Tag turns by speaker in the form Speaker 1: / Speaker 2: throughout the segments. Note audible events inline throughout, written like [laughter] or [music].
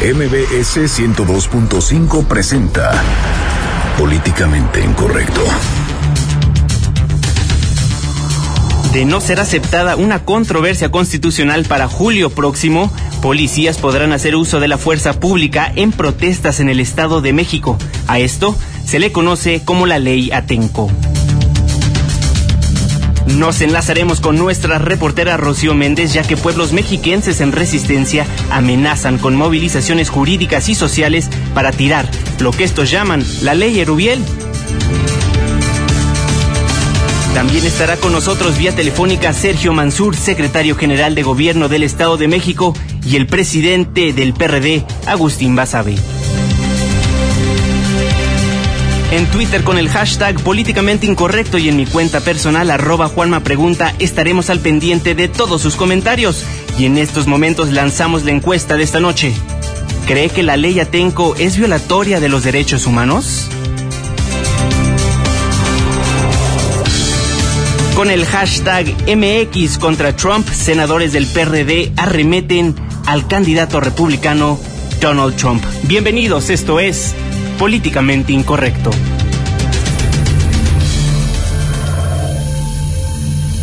Speaker 1: MBS 102.5 presenta Políticamente Incorrecto.
Speaker 2: De no ser aceptada una controversia constitucional para julio próximo, policías podrán hacer uso de la fuerza pública en protestas en el Estado de México. A esto se le conoce como la ley Atenco. Nos enlazaremos con nuestra reportera Rocío Méndez, ya que pueblos mexiquenses en resistencia amenazan con movilizaciones jurídicas y sociales para tirar lo que estos llaman la ley Erubiel. También estará con nosotros vía telefónica Sergio Mansur, secretario general de Gobierno del Estado de México, y el presidente del PRD, Agustín Basabe. En Twitter con el hashtag políticamente incorrecto y en mi cuenta personal arroba Juanma Pregunta estaremos al pendiente de todos sus comentarios. Y en estos momentos lanzamos la encuesta de esta noche. ¿Cree que la ley Atenco es violatoria de los derechos humanos? Con el hashtag MX contra Trump, senadores del PRD arremeten al candidato republicano Donald Trump. Bienvenidos, esto es políticamente incorrecto.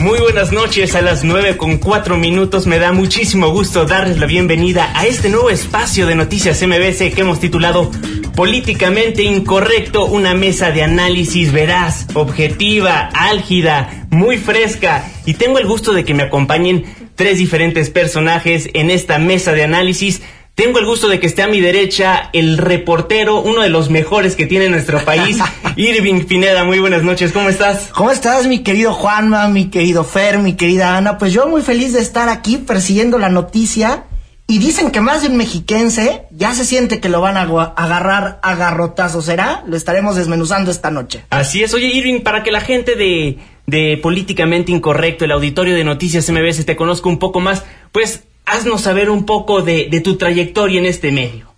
Speaker 2: Muy buenas noches, a las 9 con 4 minutos. Me da muchísimo gusto darles la bienvenida a este nuevo espacio de noticias MBC que hemos titulado Políticamente Incorrecto, una mesa de análisis veraz, objetiva, álgida, muy fresca. Y tengo el gusto de que me acompañen tres diferentes personajes en esta mesa de análisis tengo el gusto de que esté a mi derecha el reportero, uno de los mejores que tiene nuestro país, [laughs] Irving Pineda. Muy buenas noches, ¿cómo estás?
Speaker 3: ¿Cómo estás, mi querido Juanma, mi querido Fer, mi querida Ana? Pues yo muy feliz de estar aquí persiguiendo la noticia. Y dicen que más de un mexiquense ya se siente que lo van a agarrar a garrotazos. ¿Será? Lo estaremos desmenuzando esta noche.
Speaker 2: Así es. Oye, Irving, para que la gente de, de Políticamente Incorrecto, el auditorio de Noticias MBS, te conozca un poco más, pues haznos saber un poco de, tu trayectoria en este medio.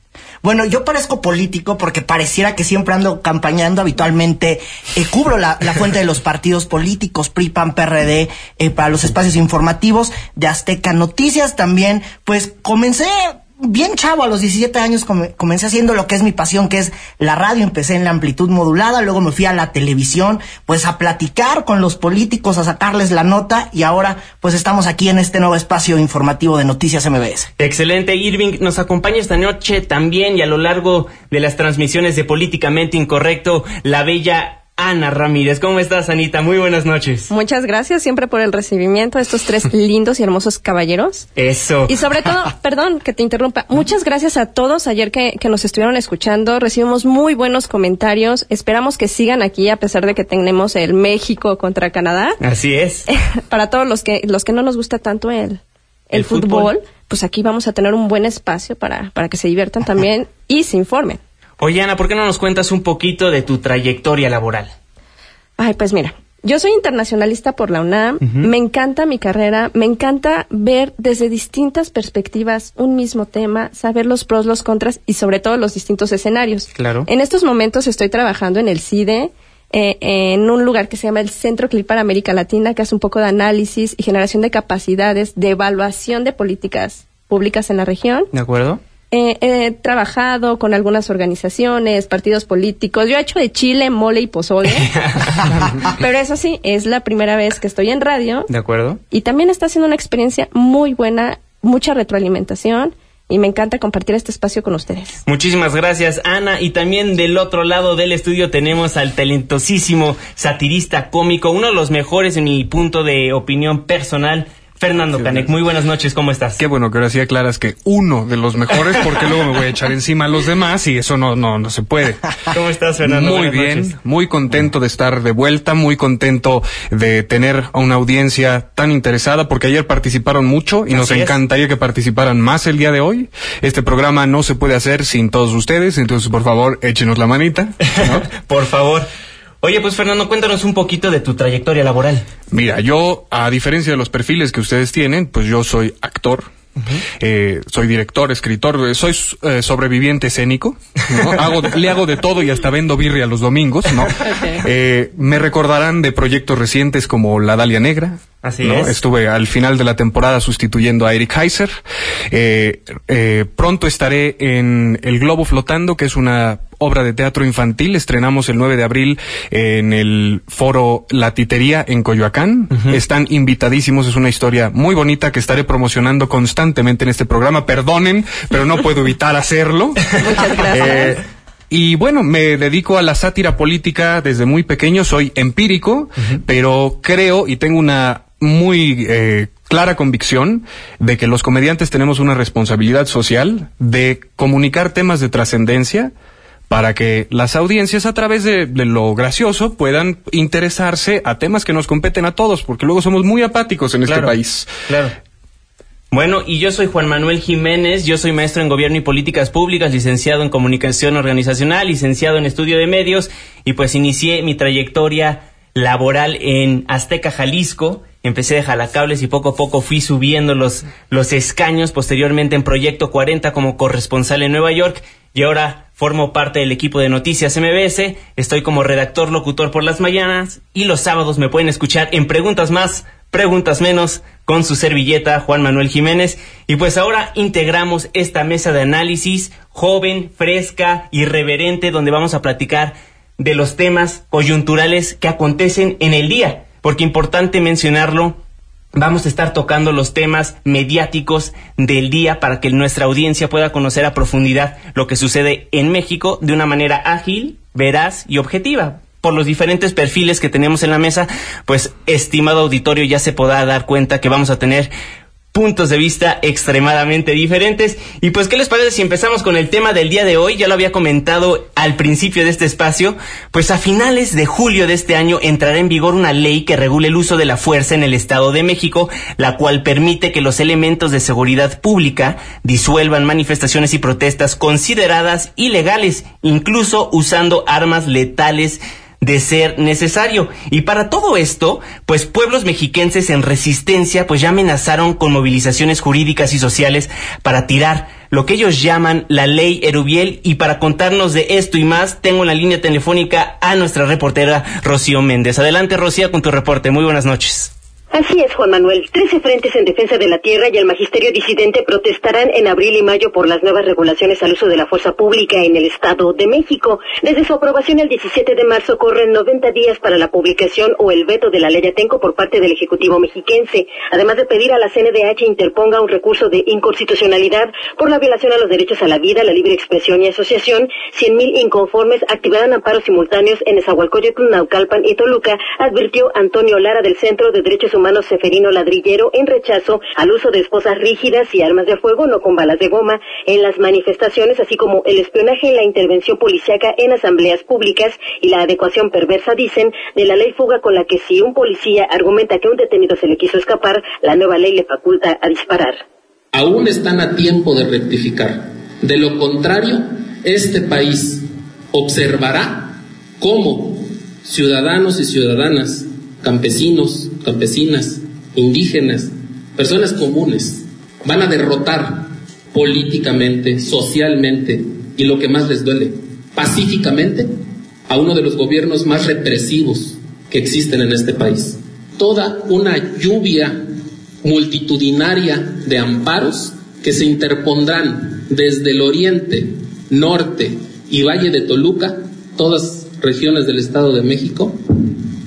Speaker 3: Bueno, yo parezco político porque pareciera que siempre ando campañando habitualmente, eh, cubro la, fuente de los partidos políticos, PRI, PAN, PRD, eh, para los espacios informativos de Azteca Noticias también, pues comencé bien chavo, a los 17 años comencé haciendo lo que es mi pasión, que es la radio. Empecé en la amplitud modulada, luego me fui a la televisión, pues a platicar con los políticos, a sacarles la nota y ahora pues estamos aquí en este nuevo espacio informativo de Noticias MBS.
Speaker 2: Excelente, Irving. Nos acompaña esta noche también y a lo largo de las transmisiones de Políticamente Incorrecto, la bella Ana Ramírez. ¿Cómo estás, Anita? Muy buenas noches.
Speaker 4: Muchas gracias siempre por el recibimiento de estos tres [laughs] lindos y hermosos caballeros.
Speaker 2: Eso.
Speaker 4: Y sobre todo, [laughs] perdón que te interrumpa, muchas gracias a todos ayer que, que, nos estuvieron escuchando. Recibimos muy buenos comentarios. Esperamos que sigan aquí a pesar de que tenemos el México contra Canadá.
Speaker 2: Así es. [laughs]
Speaker 4: Para todos los que, los que no nos gusta tanto el, el, fútbol, pues aquí vamos a tener un buen espacio para, para que se diviertan también y se informen.
Speaker 2: Oye, Ana, ¿por qué no nos cuentas un poquito de tu trayectoria laboral?
Speaker 4: Ay, pues mira, yo soy internacionalista por la UNAM, me encanta mi carrera, me encanta ver desde distintas perspectivas un mismo tema, saber los pros, los contras y sobre todo los distintos escenarios.
Speaker 2: Claro.
Speaker 4: En estos momentos estoy trabajando en el CIDE, eh, en un lugar que se llama el Centro CLIP para América Latina, que hace un poco de análisis y generación de capacidades, de evaluación de políticas públicas en la región.
Speaker 2: De acuerdo
Speaker 4: he trabajado con algunas organizaciones, partidos políticos. Yo he hecho de chile, mole y pozole. [laughs] pero eso sí, es la primera vez que estoy en radio.
Speaker 2: De acuerdo.
Speaker 4: Y también está siendo una experiencia muy buena, mucha retroalimentación. Y me encanta compartir este espacio con ustedes.
Speaker 2: Muchísimas gracias, Ana. Y también del otro lado del estudio tenemos al talentosísimo satirista cómico, uno de los mejores en mi punto de opinión personal, Fernando Canek, muy buenas noches, ¿cómo estás?
Speaker 5: Qué bueno que ahora sí aclaras que uno de los mejores, porque luego me voy a echar encima a los demás y eso no, no, no se puede. [laughs]
Speaker 2: ¿Cómo estás, Fernando?
Speaker 5: Muy bien, muy contento de estar de vuelta, muy contento de tener a una audiencia tan interesada, porque ayer participaron mucho y nos encantaría que participaran más el día de hoy. Este programa no se puede hacer sin todos ustedes, entonces por favor échenos la manita. [laughs]
Speaker 2: por favor. Oye, pues Fernando, cuéntanos un poquito de tu trayectoria laboral.
Speaker 5: Mira, yo, a diferencia de los perfiles que ustedes tienen, pues yo soy actor, eh, soy director, escritor, eh, soy eh, sobreviviente escénico, [laughs] hago, le hago de todo y hasta vendo birria los domingos, ¿no? [laughs] me recordarán de proyectos recientes como La Dalia Negra,
Speaker 2: Así es.
Speaker 5: Estuve al final de la temporada sustituyendo a Eric Heiser. pronto estaré en El Globo Flotando, que es una obra de teatro infantil. Estrenamos el 9 de abril en el foro La Titería en Coyoacán. Están invitadísimos. Es una historia muy bonita que estaré promocionando constantemente en este programa. Perdonen, pero no puedo evitar hacerlo. [laughs]
Speaker 4: Muchas gracias. Eh,
Speaker 5: y bueno, me dedico a la sátira política desde muy pequeño. Soy empírico, pero creo y tengo una muy eh, clara convicción de que los comediantes tenemos una responsabilidad social de comunicar temas de trascendencia para que las audiencias a través de, lo gracioso puedan interesarse a temas que nos competen a todos, porque luego somos muy apáticos en este país.
Speaker 2: Claro. Bueno, y yo soy Juan Manuel Jiménez, yo soy maestro en Gobierno y Políticas Públicas, licenciado en Comunicación Organizacional, licenciado en Estudio de Medios, y pues inicié mi trayectoria laboral en Azteca, Jalisco. Empecé de jalacables y poco a poco fui subiendo los, los escaños, posteriormente en Proyecto 40 como corresponsal en Nueva York, y ahora Formo parte del equipo de Noticias MBS, estoy como redactor locutor por las mañanas y los sábados me pueden escuchar en Preguntas Más, Preguntas Menos con su servilleta Juan Manuel Jiménez. Y pues ahora integramos esta mesa de análisis joven, fresca, irreverente, donde vamos a platicar de los temas coyunturales que acontecen en el día. Porque importante mencionarlo, Vamos a estar tocando los temas mediáticos del día para que nuestra audiencia pueda conocer a profundidad lo que sucede en México de una manera ágil, veraz y objetiva. Por los diferentes perfiles que tenemos en la mesa, pues estimado auditorio ya se podrá dar cuenta que vamos a tener puntos de vista extremadamente diferentes. Y pues, ¿qué les parece si empezamos con el tema del día de hoy? Ya lo había comentado al principio de este espacio. Pues a finales de julio de este año entrará en vigor una ley que regule el uso de la fuerza en el Estado de México, la cual permite que los elementos de seguridad pública disuelvan manifestaciones y protestas consideradas ilegales, incluso usando armas letales de ser necesario. Y para todo esto, pues pueblos mexiquenses en resistencia pues ya amenazaron con movilizaciones jurídicas y sociales para tirar lo que ellos llaman la ley Erubiel y para contarnos de esto y más tengo en la línea telefónica a nuestra reportera Rocío Méndez. Adelante Rocío con tu reporte. Muy buenas noches.
Speaker 6: Así es, Juan Manuel. Trece frentes en defensa de la tierra y el magisterio disidente protestarán en abril y mayo por las nuevas regulaciones al uso de la fuerza pública en el Estado de México. Desde su aprobación el 17 de marzo corren 90 días para la publicación o el veto de la ley Atenco por parte del Ejecutivo mexiquense, además de pedir a la CNDH interponga un recurso de inconstitucionalidad por la violación a los derechos a la vida, la libre expresión y asociación. 100.000 inconformes activarán amparos simultáneos en Esahualcoyotl, Naucalpan y Toluca, advirtió Antonio Lara del Centro de Derechos Humanos Humano Seferino Ladrillero en rechazo al uso de esposas rígidas y armas de fuego, no con balas de goma, en las manifestaciones, así como el espionaje en la intervención policiaca en asambleas públicas y la adecuación perversa, dicen, de la ley fuga con la que si un policía argumenta que un detenido se le quiso escapar, la nueva ley le faculta a disparar.
Speaker 7: Aún están a tiempo de rectificar. De lo contrario, este país observará cómo ciudadanos y ciudadanas campesinos, campesinas, indígenas, personas comunes, van a derrotar políticamente, socialmente y lo que más les duele, pacíficamente a uno de los gobiernos más represivos que existen en este país. Toda una lluvia multitudinaria de amparos que se interpondrán desde el oriente, norte y Valle de Toluca, todas regiones del Estado de México,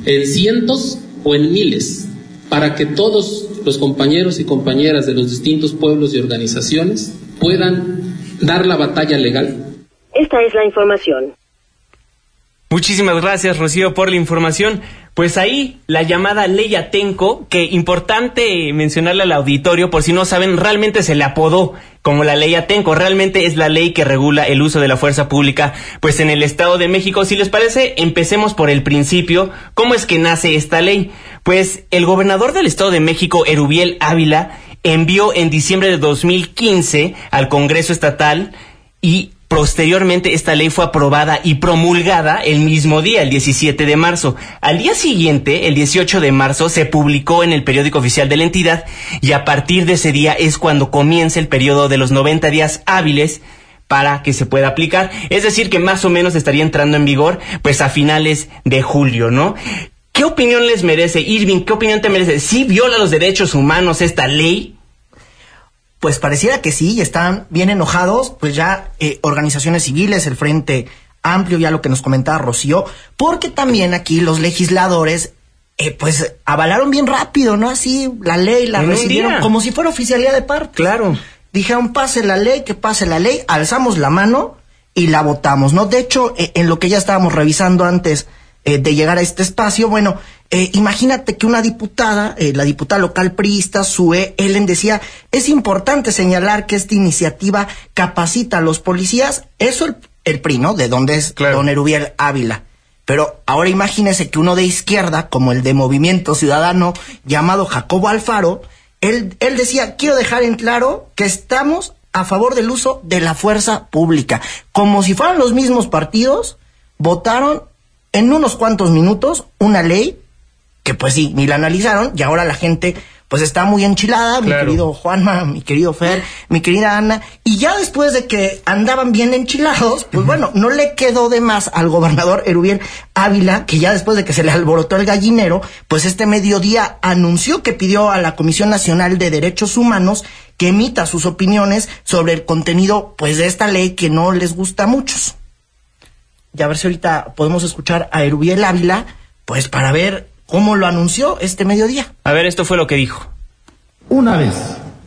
Speaker 7: en cientos o en miles, para que todos los compañeros y compañeras de los distintos pueblos y organizaciones puedan dar la batalla legal.
Speaker 6: Esta es la información.
Speaker 2: Muchísimas gracias, Rocío, por la información. Pues ahí la llamada ley Atenco, que importante mencionarle al auditorio, por si no saben, realmente se le apodó como la ley Atenco, realmente es la ley que regula el uso de la fuerza pública, pues en el Estado de México. Si les parece, empecemos por el principio. ¿Cómo es que nace esta ley? Pues el gobernador del Estado de México, Erubiel Ávila, envió en diciembre de 2015 al Congreso Estatal y Posteriormente, esta ley fue aprobada y promulgada el mismo día, el 17 de marzo. Al día siguiente, el 18 de marzo, se publicó en el periódico oficial de la entidad y a partir de ese día es cuando comienza el periodo de los 90 días hábiles para que se pueda aplicar. Es decir, que más o menos estaría entrando en vigor pues a finales de julio, ¿no? ¿Qué opinión les merece, Irving? ¿Qué opinión te merece? ¿Sí viola los derechos humanos esta ley?
Speaker 3: Pues pareciera que sí, y están bien enojados, pues ya eh, organizaciones civiles, el Frente Amplio, ya lo que nos comentaba Rocío, porque también aquí los legisladores, eh, pues avalaron bien rápido, ¿no? Así la ley la recibieron como si fuera oficialidad de parte.
Speaker 2: Claro.
Speaker 3: Dijeron, pase la ley, que pase la ley, alzamos la mano y la votamos, ¿no? De hecho, eh, en lo que ya estábamos revisando antes de llegar a este espacio, bueno, eh, imagínate que una diputada, eh, la diputada local priista, Sue Ellen, decía, es importante señalar que esta iniciativa capacita a los policías, eso el, el PRI, ¿no? De dónde es don Erubiel Ávila. Pero ahora imagínese que uno de izquierda, como el de Movimiento Ciudadano llamado Jacobo Alfaro, él, él decía, quiero dejar en claro que estamos a favor del uso de la fuerza pública. Como si fueran los mismos partidos, votaron en unos cuantos minutos una ley que pues sí, ni la analizaron y ahora la gente pues está muy enchilada, mi querido Juanma, mi querido Fer, mi querida Ana, y ya después de que andaban bien enchilados, pues bueno, no le quedó de más al gobernador Erubiel Ávila, que ya después de que se le alborotó el gallinero, pues este mediodía anunció que pidió a la Comisión Nacional de Derechos Humanos que emita sus opiniones sobre el contenido pues de esta ley que no les gusta a muchos. Y a ver si ahorita podemos escuchar a Erubiel Ávila, pues para ver ¿Cómo lo anunció este mediodía.
Speaker 2: A ver, esto fue lo que dijo.
Speaker 8: Una vez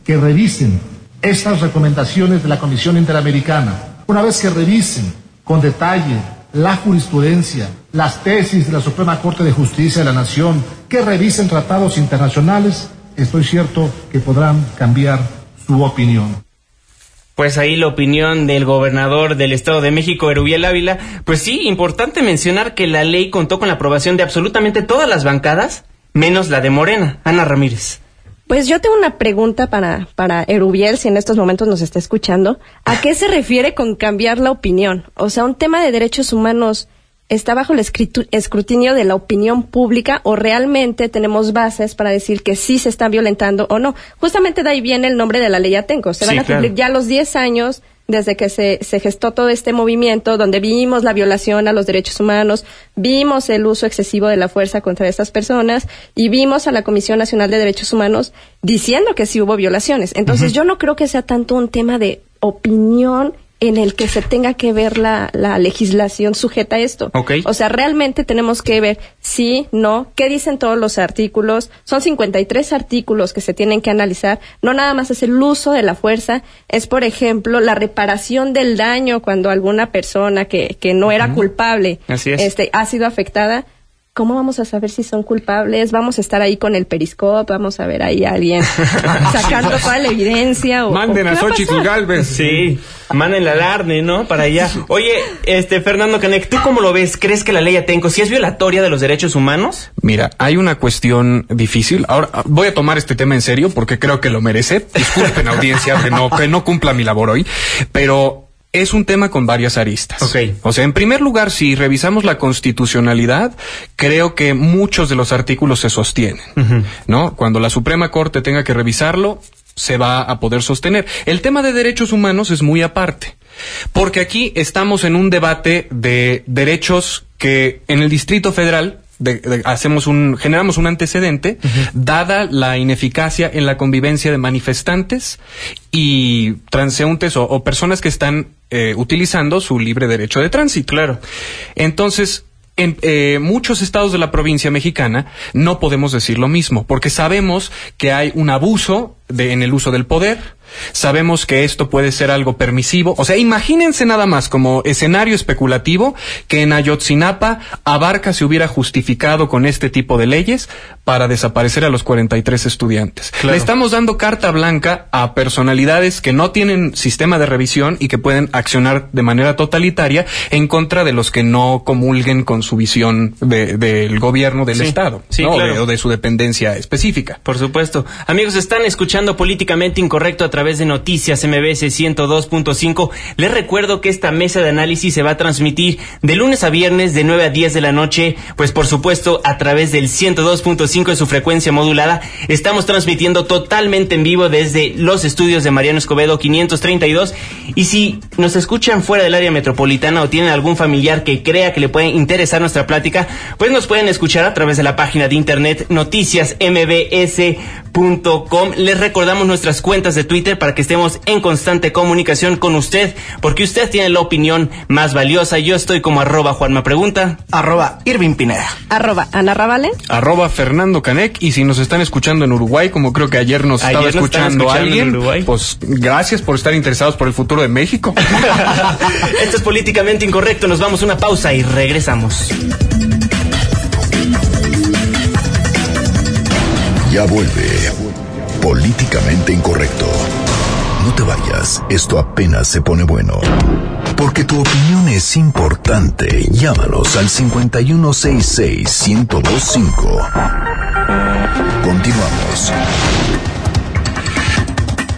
Speaker 8: que revisen estas recomendaciones de la Comisión Interamericana, una vez que revisen con detalle la jurisprudencia, las tesis de la Suprema Corte de Justicia de la Nación, que revisen tratados internacionales, estoy cierto que podrán cambiar su opinión
Speaker 2: pues ahí la opinión del gobernador del Estado de México, Erubiel Ávila. Pues sí, importante mencionar que la ley contó con la aprobación de absolutamente todas las bancadas, menos la de Morena. Ana Ramírez.
Speaker 4: Pues yo tengo una pregunta para, para Erubiel, si en estos momentos nos está escuchando. ¿A qué se refiere con cambiar la opinión? O sea, un tema de derechos humanos está bajo el escrutinio de la opinión pública o realmente tenemos bases para decir que sí se está violentando o no. Justamente de ahí viene el nombre de la ley Atenco. Se van a cumplir ya los 10 años desde que se, se, gestó todo este movimiento, donde vimos la violación a los derechos humanos, vimos el uso excesivo de la fuerza contra estas personas y vimos a la Comisión Nacional de Derechos Humanos diciendo que sí hubo violaciones. Entonces yo no creo que sea tanto un tema de opinión en el que se tenga que ver la, la legislación sujeta a esto. O sea, realmente tenemos que ver sí, no, qué dicen todos los artículos. Son 53 artículos que se tienen que analizar. No nada más es el uso de la fuerza, es, por ejemplo, la reparación del daño cuando alguna persona que, que no era culpable este, ha sido afectada ¿cómo vamos a saber si son culpables? Vamos a estar ahí con el periscope, vamos a ver ahí a alguien [laughs] sacando toda la evidencia. O,
Speaker 5: Manden a Xochitl Galvez.
Speaker 2: Sí, manden la alarne, ¿no? Para allá. Oye, este, Fernando Canek, ¿tú cómo lo ves? ¿Crees que la ley Atenco si es violatoria de los derechos humanos?
Speaker 5: Mira, hay una cuestión difícil. Ahora, voy a tomar este tema en serio porque creo que lo merece. Disculpen, [laughs] audiencia, que no, que no cumpla mi labor hoy. Pero es un tema con varias aristas. O sea, en primer lugar, si revisamos la constitucionalidad, creo que muchos de los artículos se sostienen, ¿no? Cuando la Suprema Corte tenga que revisarlo, se va a poder sostener. El tema de derechos humanos es muy aparte, porque aquí estamos en un debate de derechos que en el Distrito Federal hacemos un, generamos un antecedente, dada la ineficacia en la convivencia de manifestantes y transeúntes o, personas que están eh, utilizando su libre derecho de tránsito.
Speaker 2: Claro.
Speaker 5: Entonces, en eh, muchos estados de la provincia mexicana no podemos decir lo mismo, porque sabemos que hay un abuso de, en el uso del poder, Sabemos que esto puede ser algo permisivo. O sea, imagínense nada más como escenario especulativo que en Ayotzinapa Abarca se hubiera justificado con este tipo de leyes para desaparecer a los 43 estudiantes. Le estamos dando carta blanca a personalidades que no tienen sistema de revisión y que pueden accionar de manera totalitaria en contra de los que no comulguen con su visión del gobierno del Estado o, de, su dependencia específica.
Speaker 2: Por supuesto. Amigos, están escuchando políticamente incorrecto a través de Noticias MBS 102.5. Les recuerdo que esta mesa de análisis se va a transmitir de lunes a viernes de 9 a 10 de la noche, pues por supuesto a través del 102.5 de su frecuencia modulada. Estamos transmitiendo totalmente en vivo desde los estudios de Mariano Escobedo 532 y si nos escuchan fuera del área metropolitana o tienen algún familiar que crea que le puede interesar nuestra plática, pues nos pueden escuchar a través de la página de internet noticiasmbs.com. Les recordamos nuestras cuentas de Twitter para que estemos en constante comunicación con usted, porque usted tiene la opinión más valiosa. Yo estoy como arroba Juanma Pregunta.
Speaker 3: Arroba Irving Pineda.
Speaker 4: Arroba Ana Ravale.
Speaker 5: Arroba Fernando Canec. Y si nos están escuchando en Uruguay, como creo que ayer nos
Speaker 2: Ayer
Speaker 5: estaba
Speaker 2: nos
Speaker 5: escuchando,
Speaker 2: escuchando en
Speaker 5: alguien,
Speaker 2: Uruguay.
Speaker 5: pues gracias por estar interesados por el futuro de México. [laughs]
Speaker 2: Esto es políticamente incorrecto. Nos vamos a una pausa y regresamos.
Speaker 1: Ya vuelve. Políticamente incorrecto. No te vayas, esto apenas se pone bueno. Porque tu opinión es importante. Llámanos al 5166-1025. Continuamos.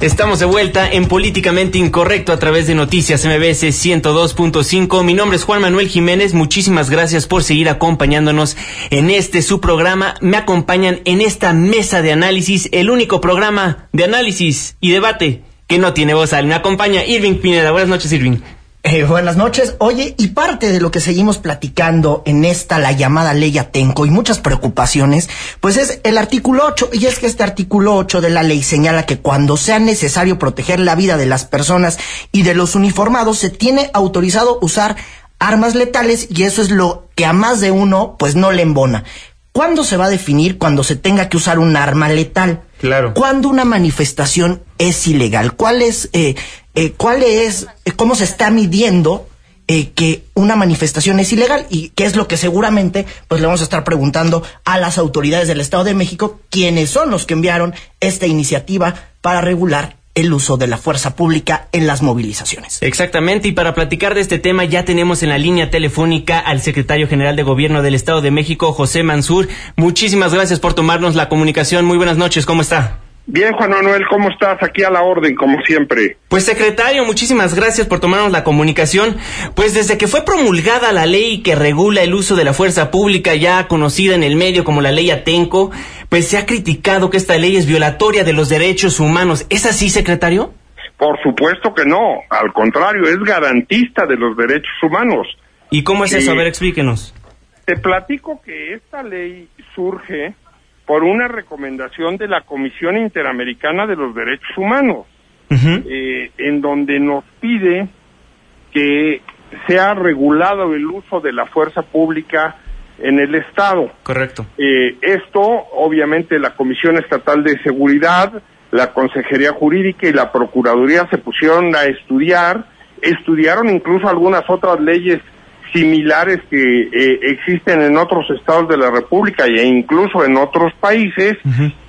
Speaker 2: Estamos de vuelta en Políticamente Incorrecto a través de Noticias MBS 102.5. Mi nombre es Juan Manuel Jiménez. Muchísimas gracias por seguir acompañándonos en este su programa. Me acompañan en esta mesa de análisis, el único programa de análisis y debate que no tiene voz. al. Me acompaña Irving Pineda. Buenas noches, Irving.
Speaker 3: Eh, buenas noches. Oye, y parte de lo que seguimos platicando en esta, la llamada ley Atenco, y muchas preocupaciones, pues es el artículo 8, y es que este artículo 8 de la ley señala que cuando sea necesario proteger la vida de las personas y de los uniformados, se tiene autorizado usar armas letales, y eso es lo que a más de uno, pues no le embona. ¿Cuándo se va a definir cuando se tenga que usar un arma letal?
Speaker 2: Claro.
Speaker 3: ¿Cuándo una manifestación es ilegal? ¿Cuál es, eh, eh, cuál es, eh, cómo se está midiendo eh, que una manifestación es ilegal? Y qué es lo que seguramente, pues le vamos a estar preguntando a las autoridades del Estado de México, quienes son los que enviaron esta iniciativa para regular el uso de la fuerza pública en las movilizaciones.
Speaker 2: Exactamente, y para platicar de este tema ya tenemos en la línea telefónica al secretario general de Gobierno del Estado de México, José Mansur. Muchísimas gracias por tomarnos la comunicación. Muy buenas noches, ¿cómo está?
Speaker 9: Bien, Juan Manuel, ¿cómo estás? Aquí a la orden, como siempre.
Speaker 2: Pues secretario, muchísimas gracias por tomarnos la comunicación. Pues desde que fue promulgada la ley que regula el uso de la fuerza pública, ya conocida en el medio como la ley Atenco, pues se ha criticado que esta ley es violatoria de los derechos humanos. ¿Es así, secretario?
Speaker 9: Por supuesto que no, al contrario, es garantista de los derechos humanos.
Speaker 2: ¿Y cómo es
Speaker 9: Sí.
Speaker 2: eso? A ver, explíquenos.
Speaker 9: Te platico que esta ley surge por una recomendación de la Comisión Interamericana de los Derechos Humanos, eh, en donde nos pide que sea regulado el uso de la fuerza pública en el Estado.
Speaker 2: Correcto.
Speaker 9: Eh, esto, obviamente, la Comisión Estatal de Seguridad, la Consejería Jurídica y la Procuraduría se pusieron a estudiar, estudiaron incluso algunas otras leyes similares que eh, existen en otros estados de la República e incluso en otros países,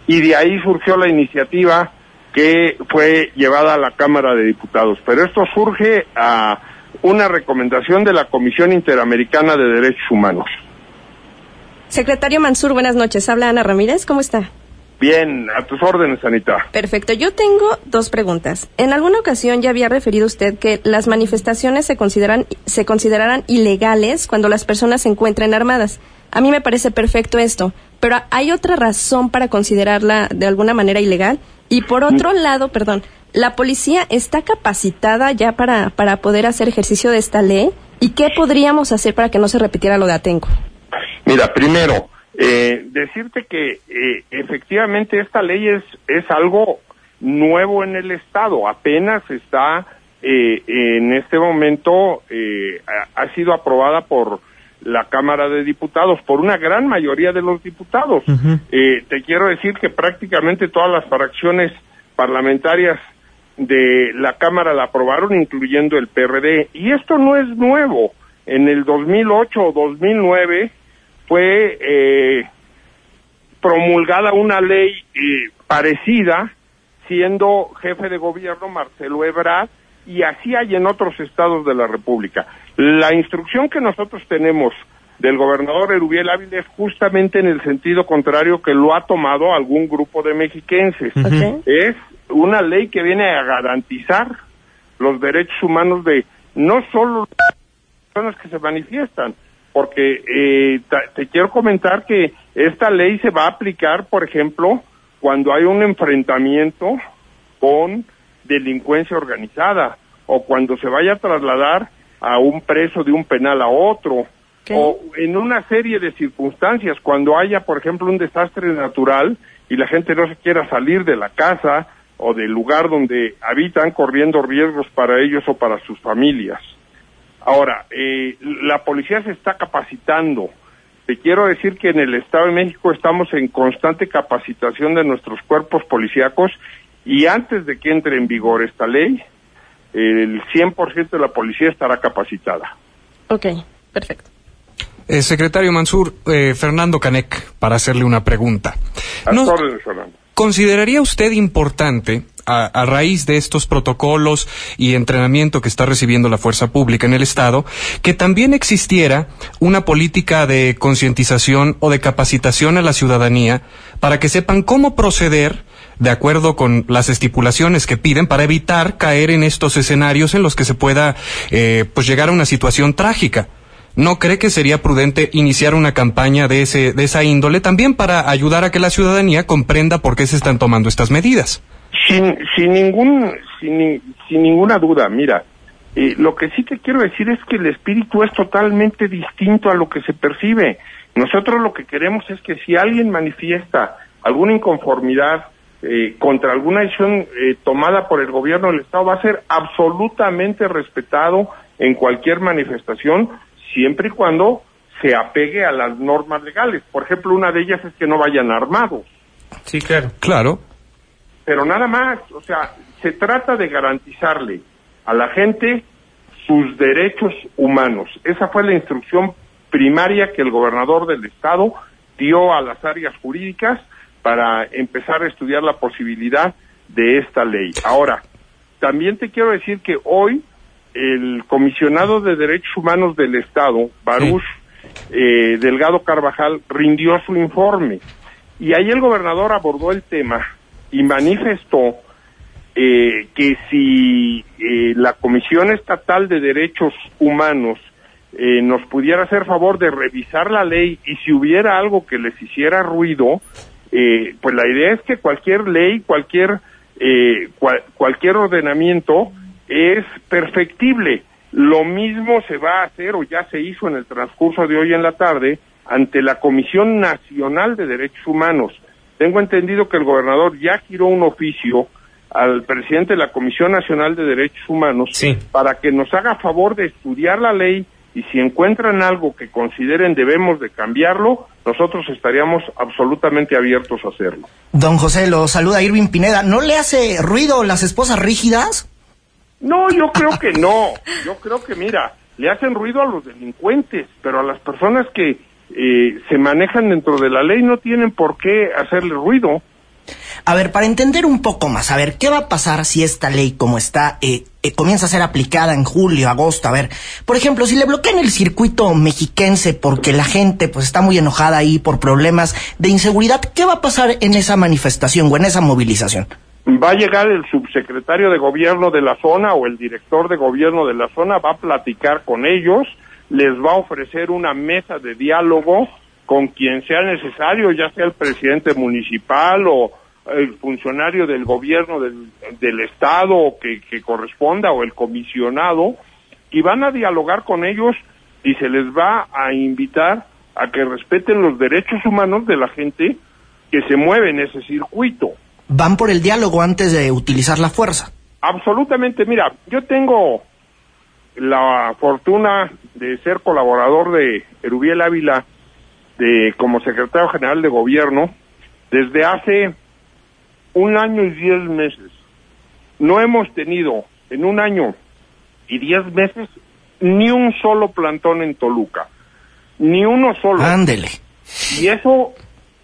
Speaker 9: y de ahí surgió la iniciativa que fue llevada a la Cámara de Diputados. Pero esto surge a una recomendación de la Comisión Interamericana de Derechos Humanos.
Speaker 4: Secretario Mansur, buenas noches. Habla Ana Ramírez, ¿cómo está?
Speaker 9: Bien, a tus órdenes, Anita.
Speaker 4: Perfecto. Yo tengo dos preguntas. En alguna ocasión ya había referido usted que las manifestaciones se consideran se considerarán ilegales cuando las personas se encuentren armadas. A mí me parece perfecto esto, pero hay otra razón para considerarla de alguna manera ilegal. Y por otro lado, perdón, la policía está capacitada ya para para poder hacer ejercicio de esta ley. ¿Y qué podríamos hacer para que no se repitiera lo de Atenco?
Speaker 9: Mira, primero, eh, decirte que eh, efectivamente esta ley es, es algo nuevo en el Estado, apenas está eh, en este momento, eh, ha, ha sido aprobada por la Cámara de Diputados, por una gran mayoría de los diputados. Eh, te quiero decir que prácticamente todas las fracciones parlamentarias de la Cámara la aprobaron, incluyendo el PRD. Y esto no es nuevo. En el 2008 o 2009 fue eh, promulgada una ley eh, parecida, siendo jefe de gobierno Marcelo Ebrard, y así hay en otros estados de la República. La instrucción que nosotros tenemos del gobernador Erubiel Ávila es justamente en el sentido contrario que lo ha tomado algún grupo de mexiquenses. Es una ley que viene a garantizar los derechos humanos de no solo las personas que se manifiestan, porque eh, te quiero comentar que esta ley se va a aplicar, por ejemplo, cuando hay un enfrentamiento con delincuencia organizada o cuando se vaya a trasladar a un preso de un penal a otro o en una serie de circunstancias cuando haya por ejemplo un desastre natural y la gente no se quiera salir de la casa o del lugar donde habitan corriendo riesgos para ellos o para sus familias. Ahora, eh, la policía se está capacitando. Te quiero decir que en el Estado de México estamos en constante capacitación de nuestros cuerpos policíacos y antes de que entre en vigor esta ley, el 100% de la policía estará capacitada.
Speaker 4: Ok, perfecto.
Speaker 5: Eh, secretario Mansur, eh, Fernando Canek, para hacerle una pregunta. ¿Consideraría usted importante a, raíz de estos protocolos y entrenamiento que está recibiendo la fuerza pública en el Estado, que también existiera una política de concientización o de capacitación a la ciudadanía para que sepan cómo proceder de acuerdo con las estipulaciones que piden para evitar caer en estos escenarios en los que se pueda eh, pues llegar a una situación trágica. ¿No cree que sería prudente iniciar una campaña de, ese, de esa índole también para ayudar a que la ciudadanía comprenda por qué se están tomando estas medidas?
Speaker 9: Sin, sin, ningún, sin, sin ninguna duda, mira, eh, lo que sí te quiero decir es que el espíritu es totalmente distinto a lo que se percibe. Nosotros lo que queremos es que si alguien manifiesta alguna inconformidad eh, contra alguna decisión eh, tomada por el gobierno del Estado, va a ser absolutamente respetado en cualquier manifestación, siempre y cuando se apegue a las normas legales. Por ejemplo, una de ellas es que no vayan armados.
Speaker 5: Sí, claro. Claro
Speaker 9: pero nada más, o sea, se trata de garantizarle a la gente sus derechos humanos. Esa fue la instrucción primaria que el gobernador del estado dio a las áreas jurídicas para empezar a estudiar la posibilidad de esta ley. Ahora, también te quiero decir que hoy el comisionado de derechos humanos del estado, Baruch eh, Delgado Carvajal, rindió su informe. Y ahí el gobernador abordó el tema y manifestó eh, que si eh, la Comisión Estatal de Derechos Humanos eh, nos pudiera hacer favor de revisar la ley y si hubiera algo que les hiciera ruido, pues la idea es que cualquier ley, cualquier cualquier ordenamiento es perfectible. Lo mismo se va a hacer o ya se hizo en el transcurso de hoy en la tarde ante la Comisión Nacional de Derechos Humanos tengo entendido que el gobernador ya giró un oficio al presidente de la Comisión Nacional de Derechos Humanos para que nos haga favor de estudiar la ley y si encuentran algo que consideren debemos de cambiarlo, nosotros estaríamos absolutamente abiertos a hacerlo.
Speaker 3: Don José, lo saluda Irving Pineda. ¿No le hace ruido las esposas rígidas?
Speaker 9: No, yo creo que no. Yo creo que, mira, le hacen ruido a los delincuentes, pero a las personas que eh, se manejan dentro de la ley, no tienen por qué hacerle ruido.
Speaker 3: A ver, para entender un poco más, a ver, ¿qué va a pasar si esta ley como está eh, eh, comienza a ser aplicada en julio, agosto? A ver, por ejemplo, si le bloquean el circuito mexiquense porque la gente pues está muy enojada ahí por problemas de inseguridad, ¿qué va a pasar en esa manifestación o en esa movilización?
Speaker 9: Va a llegar el subsecretario de gobierno de la zona o el director de gobierno de la zona, va a platicar con ellos, les va a ofrecer una mesa de diálogo con quien sea necesario, ya sea el presidente municipal o el funcionario del gobierno del, estado que, que corresponda o el comisionado y van a dialogar con ellos y se les va a invitar a que respeten los derechos humanos de la gente que se mueve en ese circuito.
Speaker 3: Van por el diálogo antes de utilizar la fuerza.
Speaker 9: Absolutamente, mira, yo tengo la fortuna de ser colaborador de Erubiel Ávila de, como secretario general de gobierno desde hace un año y diez meses. No hemos tenido en un año y diez meses ni un solo plantón en Toluca. Ni uno solo.
Speaker 3: Ándele.
Speaker 9: Y eso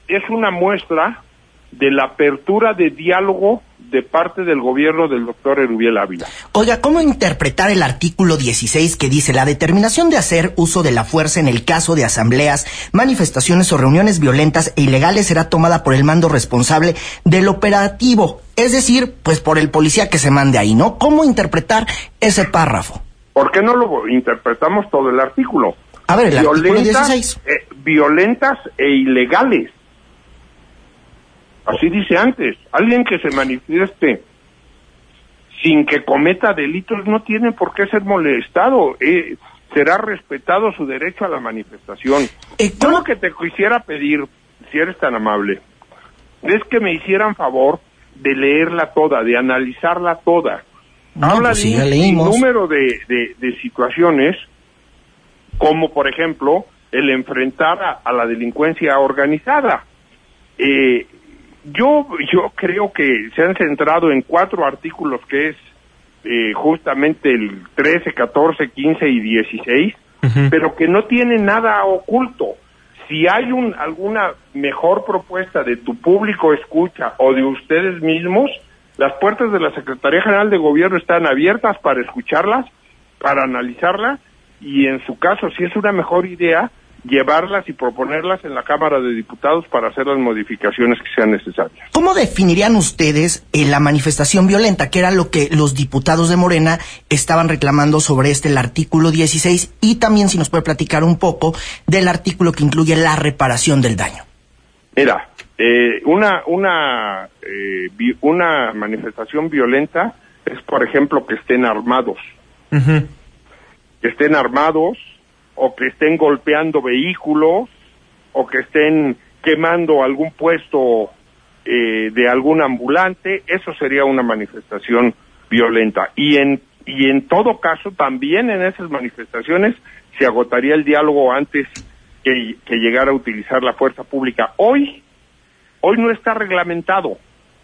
Speaker 9: es una muestra de la apertura de diálogo de parte del gobierno del doctor Erubiel Ávila.
Speaker 3: Oiga, ¿cómo interpretar el artículo 16 que dice la determinación de hacer uso de la fuerza en el caso de asambleas, manifestaciones o reuniones violentas e ilegales será tomada por el mando responsable del operativo? Es decir, pues por el policía que se mande ahí, ¿no? ¿Cómo interpretar ese párrafo?
Speaker 9: ¿Por qué no lo interpretamos todo el artículo?
Speaker 3: A ver, el artículo 16.
Speaker 9: Eh, violentas e ilegales. Así dice antes, alguien que se manifieste sin que cometa delitos no tiene por qué ser molestado. Eh, será respetado su derecho a la manifestación. Eh, Yo lo que te quisiera pedir, si eres tan amable, es que me hicieran favor de leerla toda, de analizarla toda. Habla pues de un número de, de, situaciones, como por ejemplo el enfrentar a, la delincuencia organizada. Eh, yo, yo creo que se han centrado en cuatro artículos que es eh, justamente el 13, 14, 15 y 16, pero que no tienen nada oculto. Si hay un, alguna mejor propuesta de tu público escucha o de ustedes mismos, las puertas de la Secretaría General de Gobierno están abiertas para escucharlas, para analizarlas y en su caso, si es una mejor idea, llevarlas y proponerlas en la Cámara de Diputados para hacer las modificaciones que sean necesarias.
Speaker 3: ¿Cómo definirían ustedes eh, la manifestación violenta, que era lo que los diputados de Morena estaban reclamando sobre este, el artículo 16, y también si nos puede platicar un poco del artículo que incluye la reparación del daño?
Speaker 9: Mira, eh, una, una, eh, una manifestación violenta es, por ejemplo, que estén armados. Que estén armados, o que estén golpeando vehículos o que estén quemando algún puesto eh, de algún ambulante, eso sería una manifestación violenta. Y en, y en todo caso, también en esas manifestaciones se agotaría el diálogo antes que, que llegara a utilizar la fuerza pública. Hoy, hoy no está reglamentado.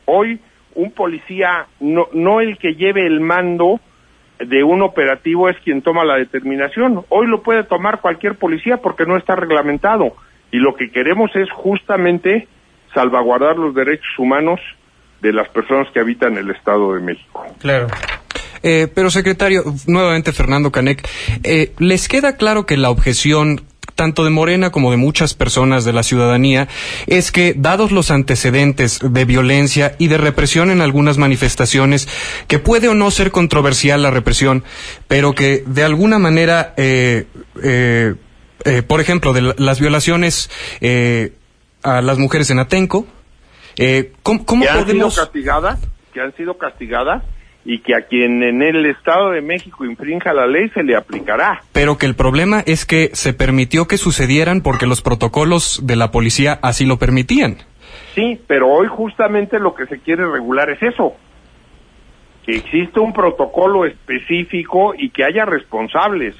Speaker 9: Hoy un policía, no, no el que lleve el mando, de un operativo es quien toma la determinación. Hoy lo puede tomar cualquier policía porque no está reglamentado. Y lo que queremos es justamente salvaguardar los derechos humanos de las personas que habitan el Estado de México.
Speaker 5: Claro. Eh, pero secretario, nuevamente Fernando Canec, eh, ¿les queda claro que la objeción tanto de Morena como de muchas personas de la ciudadanía, es que, dados los antecedentes de violencia y de represión en algunas manifestaciones, que puede o no ser controversial la represión, pero que de alguna manera, eh, eh, eh, por ejemplo, de las violaciones a las mujeres en Atenco, ¿cómo, cómo
Speaker 9: ¿Que han
Speaker 5: Sido
Speaker 9: castigadas? ¿Que han sido castigadas? Y que a quien en el Estado de México infrinja la ley se le aplicará.
Speaker 5: Pero que el problema es que se permitió que sucedieran porque los protocolos de la policía así lo permitían.
Speaker 9: Sí, pero hoy justamente lo que se quiere regular es eso, que existe un protocolo específico y que haya responsables,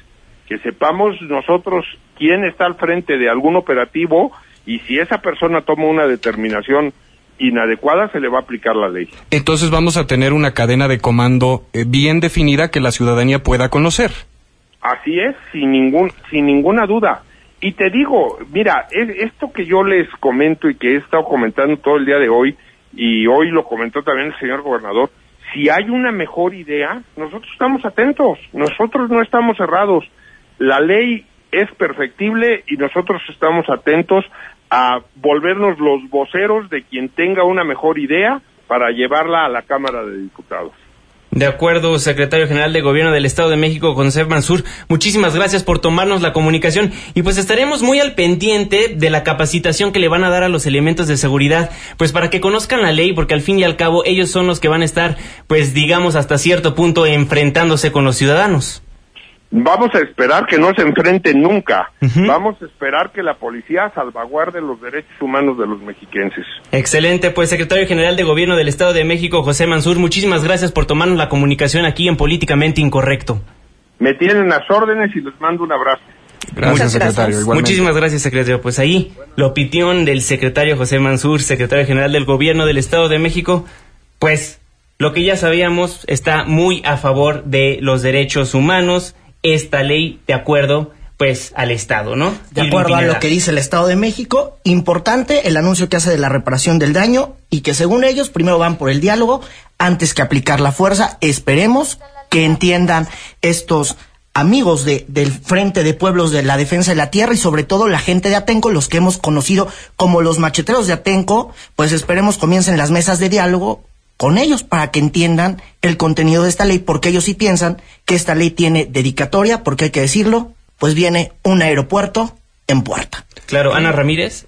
Speaker 9: que sepamos nosotros quién está al frente de algún operativo y si esa persona toma una determinación inadecuada se le va a aplicar la ley.
Speaker 5: Entonces vamos a tener una cadena de comando eh, bien definida que la ciudadanía pueda conocer.
Speaker 9: Así es, sin ningún sin ninguna duda. Y te digo, mira, esto que yo les comento y que he estado comentando todo el día de hoy y hoy lo comentó también el señor gobernador, si hay una mejor idea, nosotros estamos atentos, nosotros no estamos cerrados. La ley es perfectible y nosotros estamos atentos a volvernos los voceros de quien tenga una mejor idea para llevarla a la Cámara de Diputados.
Speaker 2: De acuerdo, secretario general de Gobierno del Estado de México, José Mansur. Muchísimas gracias por tomarnos la comunicación y pues estaremos muy al pendiente de la capacitación que le van a dar a los elementos de seguridad, pues para que conozcan la ley, porque al fin y al cabo ellos son los que van a estar, pues digamos hasta cierto punto enfrentándose con los ciudadanos.
Speaker 9: Vamos a esperar que no se enfrenten nunca. Vamos a esperar que la policía salvaguarde los derechos humanos de los mexiquenses.
Speaker 2: Excelente, pues secretario general de Gobierno del Estado de México, José Mansur, muchísimas gracias por tomarnos la comunicación aquí en Políticamente Incorrecto.
Speaker 9: Me tienen las órdenes y les mando un abrazo.
Speaker 5: Gracias, secretario.
Speaker 2: Muchísimas gracias, secretario. Pues ahí, la opinión del secretario José Mansur, secretario general del Gobierno del Estado de México, pues lo que ya sabíamos está muy a favor de los derechos humanos esta ley, de acuerdo, pues al Estado, ¿no?
Speaker 3: De acuerdo a lo que dice el Estado de México, importante el anuncio que hace de la reparación del daño y que según ellos primero van por el diálogo antes que aplicar la fuerza. Esperemos que entiendan estos amigos de, del Frente de Pueblos de la Defensa de la Tierra y sobre todo la gente de Atenco, los que hemos conocido como los macheteros de Atenco, pues esperemos comiencen las mesas de diálogo con ellos para que entiendan el contenido de esta ley, porque ellos sí piensan que esta ley tiene dedicatoria, porque hay que decirlo, pues viene un aeropuerto en puerta.
Speaker 2: Claro, Ana Ramírez.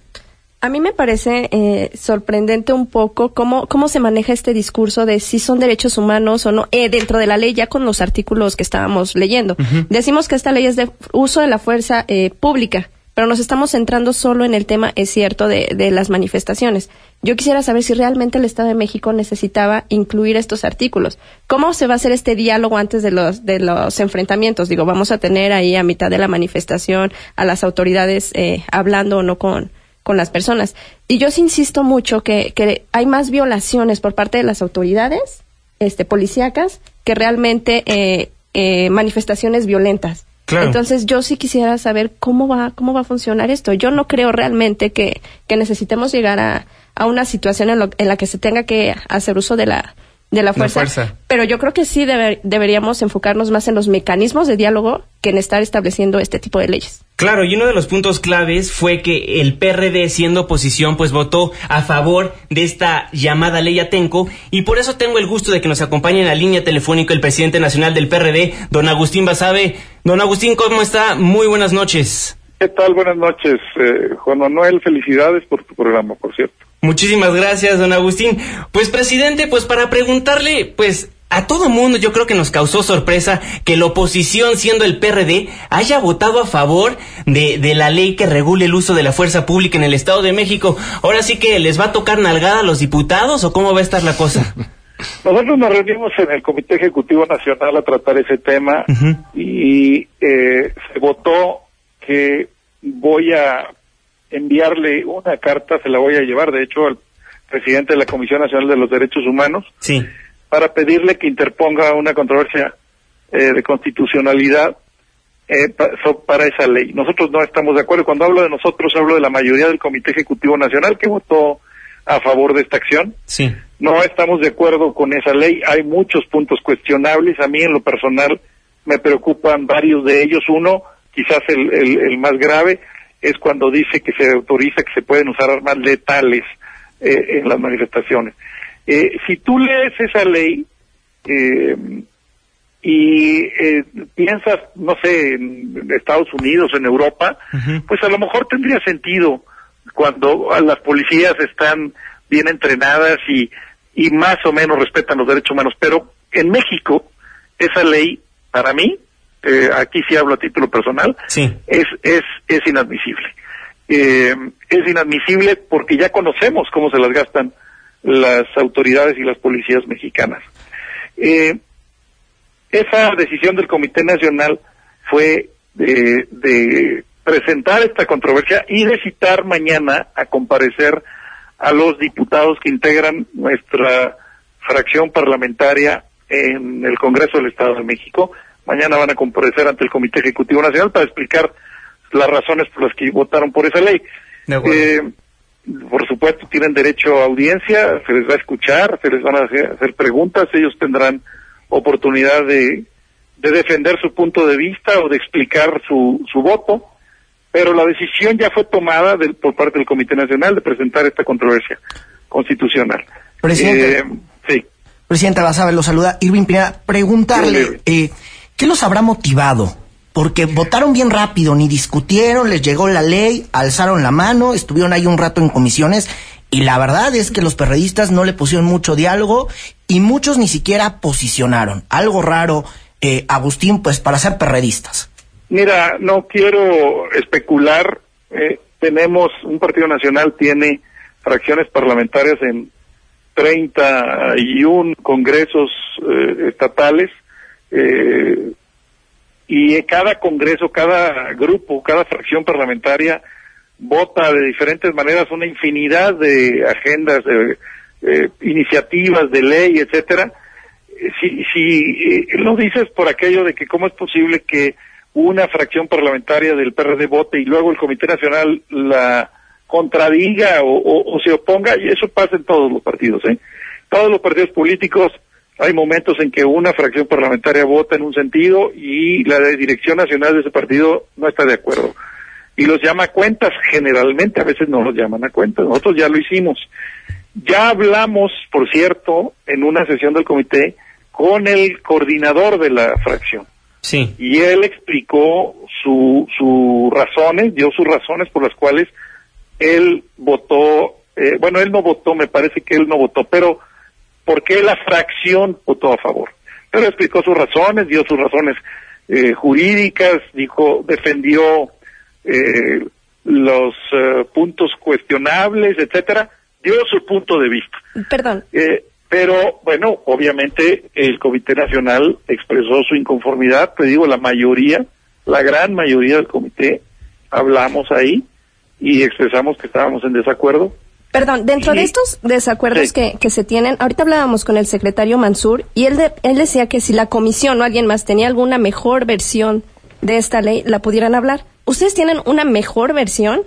Speaker 4: A mí me parece eh, sorprendente un poco cómo, cómo se maneja este discurso de si son derechos humanos o no eh, dentro de la ley, ya con los artículos que estábamos leyendo. Decimos que esta ley es de uso de la fuerza eh, pública, pero nos estamos centrando solo en el tema, es cierto, de, de las manifestaciones. Yo quisiera saber si realmente el Estado de México necesitaba incluir estos artículos. ¿Cómo se va a hacer este diálogo antes de los, de los enfrentamientos? Digo, vamos a tener ahí a mitad de la manifestación a las autoridades eh, hablando o no con, con las personas. Y yo sí insisto mucho que, hay más violaciones por parte de las autoridades este, policíacas que realmente eh, eh, manifestaciones violentas. Entonces yo sí quisiera saber cómo va, cómo va a funcionar esto. Yo no creo realmente que, que necesitemos llegar a, a una situación en, en, la que se tenga que hacer uso de la, de la fuerza, Pero yo creo que sí deberíamos enfocarnos más en los mecanismos de diálogo que en estar estableciendo este tipo de leyes.
Speaker 2: Claro, y uno de los puntos claves fue que el PRD, siendo oposición, pues votó a favor de esta llamada ley Atenco, y por eso tengo el gusto de que nos acompañe en la línea telefónica el presidente nacional del PRD, don Agustín Basabe. Don Agustín, ¿cómo está? Muy buenas noches.
Speaker 10: ¿Qué tal? Buenas noches, eh, Juan Manuel. Felicidades por tu programa, por cierto.
Speaker 2: Muchísimas gracias, don Agustín. Pues, presidente, pues para preguntarle, pues a todo mundo yo creo que nos causó sorpresa que la oposición, siendo el PRD, haya votado a favor de, de, la ley que regule el uso de la fuerza pública en el Estado de México. Ahora sí que les va a tocar nalgada a los diputados o cómo va a estar la cosa. [laughs]
Speaker 10: Nosotros nos reunimos en el Comité Ejecutivo Nacional a tratar ese tema y eh, se votó que voy a enviarle una carta, se la voy a llevar, de hecho, al presidente de la Comisión Nacional de los Derechos Humanos,
Speaker 2: sí.
Speaker 10: para pedirle que interponga una controversia eh, de constitucionalidad eh, para esa ley. Nosotros no estamos de acuerdo. Cuando hablo de nosotros, hablo de la mayoría del Comité Ejecutivo Nacional que votó a favor de esta acción.
Speaker 2: Sí.
Speaker 10: No estamos de acuerdo con esa ley. Hay muchos puntos cuestionables. A mí, en lo personal, me preocupan varios de ellos. Uno, quizás el, el, el más grave, es cuando dice que se autoriza que se pueden usar armas letales eh, en las manifestaciones. Eh, si tú lees esa ley eh, y eh, piensas, no sé, en Estados Unidos, en Europa, pues a lo mejor tendría sentido cuando las policías están bien entrenadas y, y más o menos respetan los derechos humanos. Pero en México, esa ley, para mí, eh, aquí sí hablo a título personal,
Speaker 2: sí.
Speaker 10: es, es, es inadmisible. Eh, es inadmisible porque ya conocemos cómo se las gastan las autoridades y las policías mexicanas. Eh, esa decisión del Comité Nacional fue de, de, presentar esta controversia y de citar mañana a comparecer a los diputados que integran nuestra fracción parlamentaria en el Congreso del Estado de México Mañana van a comparecer ante el Comité Ejecutivo Nacional para explicar las razones por las que votaron por esa ley. Eh, por supuesto, tienen derecho a audiencia, se les va a escuchar, se les van a hacer, preguntas, ellos tendrán oportunidad de, de, defender su punto de vista o de explicar su, su voto, pero la decisión ya fue tomada del, por parte del Comité Nacional de presentar esta controversia constitucional.
Speaker 3: Presidente.
Speaker 10: Eh, sí.
Speaker 3: Presidenta Basabe, lo saluda Irving Pineda. Preguntarle, eh, ¿Qué los habrá motivado? Porque votaron bien rápido, ni discutieron, les llegó la ley, alzaron la mano, estuvieron ahí un rato en comisiones y la verdad es que los perredistas no le pusieron mucho diálogo y muchos ni siquiera posicionaron. Algo raro, eh, Agustín, pues para ser perredistas.
Speaker 10: Mira, no quiero especular. Eh, tenemos, un partido nacional tiene fracciones parlamentarias en 31 congresos eh, estatales eh, y cada congreso, cada grupo, cada fracción parlamentaria vota de diferentes maneras una infinidad de agendas, de, eh, iniciativas de ley, etcétera. Si, si eh, lo dices por aquello de que cómo es posible que una fracción parlamentaria del PRD vote y luego el Comité Nacional la contradiga o, se oponga, y eso pasa en todos los partidos, ¿eh? Todos los partidos políticos hay momentos en que una fracción parlamentaria vota en un sentido y la dirección nacional de ese partido no está de acuerdo. Y los llama a cuentas, generalmente, a veces no los llaman a cuentas, nosotros ya lo hicimos. Ya hablamos, por cierto, en una sesión del comité con el coordinador de la fracción.
Speaker 2: Sí.
Speaker 10: Y él explicó sus su razones, dio sus razones por las cuales él votó, eh, bueno, él no votó, me parece que él no votó, pero ¿por qué la fracción votó a favor? Pero explicó sus razones, dio sus razones eh, jurídicas, dijo, defendió eh, los puntos cuestionables, etcétera, dio su punto de vista.
Speaker 4: Perdón.
Speaker 10: pero bueno, obviamente el Comité Nacional expresó su inconformidad, te digo, la mayoría, la gran mayoría del comité, hablamos ahí, y expresamos que estábamos en desacuerdo.
Speaker 4: Perdón, dentro de estos desacuerdos que, que, se tienen, ahorita hablábamos con el secretario Mansur y él, él decía que si la comisión o alguien más tenía alguna mejor versión de esta ley, la pudieran hablar. ¿Ustedes tienen una mejor versión?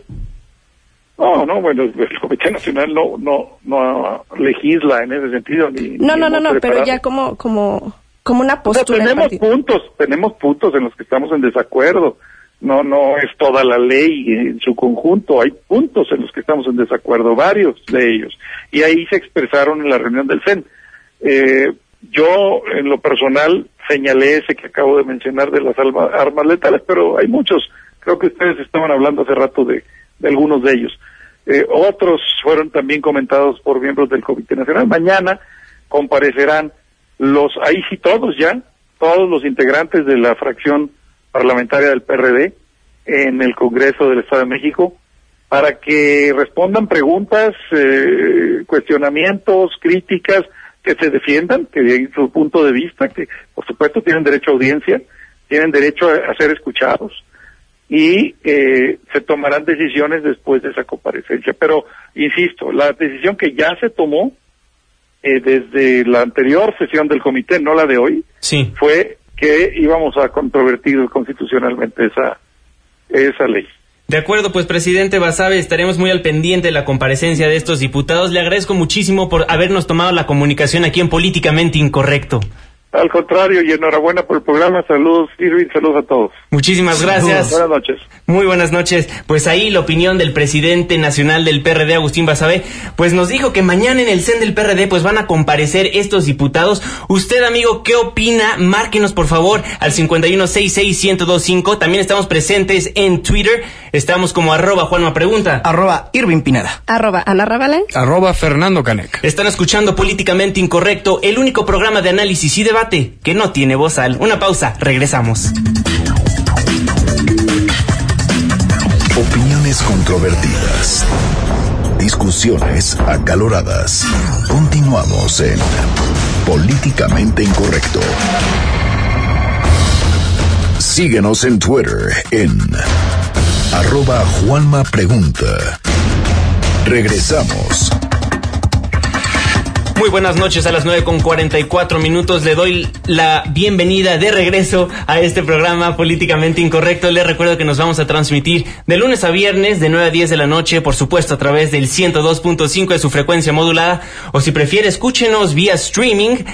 Speaker 10: No, no, bueno, [laughs] el Comité Nacional no, no, no legisla en ese sentido. Ni,
Speaker 4: no, no, no, no, pero ya como, como, como una postura.
Speaker 10: tenemos puntos, tenemos puntos en los que estamos en desacuerdo no no es toda la ley en su conjunto, hay puntos en los que estamos en desacuerdo, varios de ellos, y ahí se expresaron en la reunión del CEN. Eh, yo, en lo personal, señalé ese que acabo de mencionar de las armas letales, pero hay muchos, creo que ustedes estaban hablando hace rato de, algunos de ellos. Eh, otros fueron también comentados por miembros del Comité Nacional. Mañana comparecerán los, ahí sí todos ya, todos los integrantes de la fracción parlamentaria del PRD en el Congreso del Estado de México para que respondan preguntas, eh, cuestionamientos, críticas, que se defiendan, que den su punto de vista, que por supuesto tienen derecho a audiencia, tienen derecho a, ser escuchados y eh, se tomarán decisiones después de esa comparecencia. Pero, insisto, la decisión que ya se tomó eh, desde la anterior sesión del comité, no la de hoy,
Speaker 2: sí.
Speaker 10: fue que íbamos a controvertir constitucionalmente esa, esa ley.
Speaker 2: De acuerdo, pues presidente Basabe, estaremos muy al pendiente de la comparecencia de estos diputados. Le agradezco muchísimo por habernos tomado la comunicación aquí en Políticamente Incorrecto.
Speaker 10: Al contrario, y enhorabuena por el programa. Saludos, Irving, saludos a todos.
Speaker 2: Muchísimas gracias.
Speaker 10: Buenas noches.
Speaker 2: Muy buenas noches. Pues ahí la opinión del presidente nacional del PRD, Agustín Basabe, pues nos dijo que mañana en el CEN del PRD pues van a comparecer estos diputados. Usted, amigo, ¿qué opina? Márquenos, por favor, al 5166125. También estamos presentes en Twitter. Estamos como arroba Juanma Pregunta.
Speaker 3: Arroba Irving Pineda.
Speaker 4: Arroba Ana.
Speaker 5: Arroba Fernando Canec.
Speaker 2: Están escuchando Políticamente Incorrecto, el único programa de análisis y debate que no tiene bozal. Una pausa, regresamos.
Speaker 1: Opiniones controvertidas. Discusiones acaloradas. Continuamos en Políticamente Incorrecto. Síguenos en Twitter en arroba Juanma Pregunta. Regresamos.
Speaker 2: Muy buenas noches a las 9 con 44 minutos. Le doy la bienvenida de regreso a este programa políticamente incorrecto. Le recuerdo que nos vamos a transmitir de lunes a viernes de 9 a 10 de la noche, por supuesto a través del 102.5 de su frecuencia modulada. O si prefiere, escúchenos vía streaming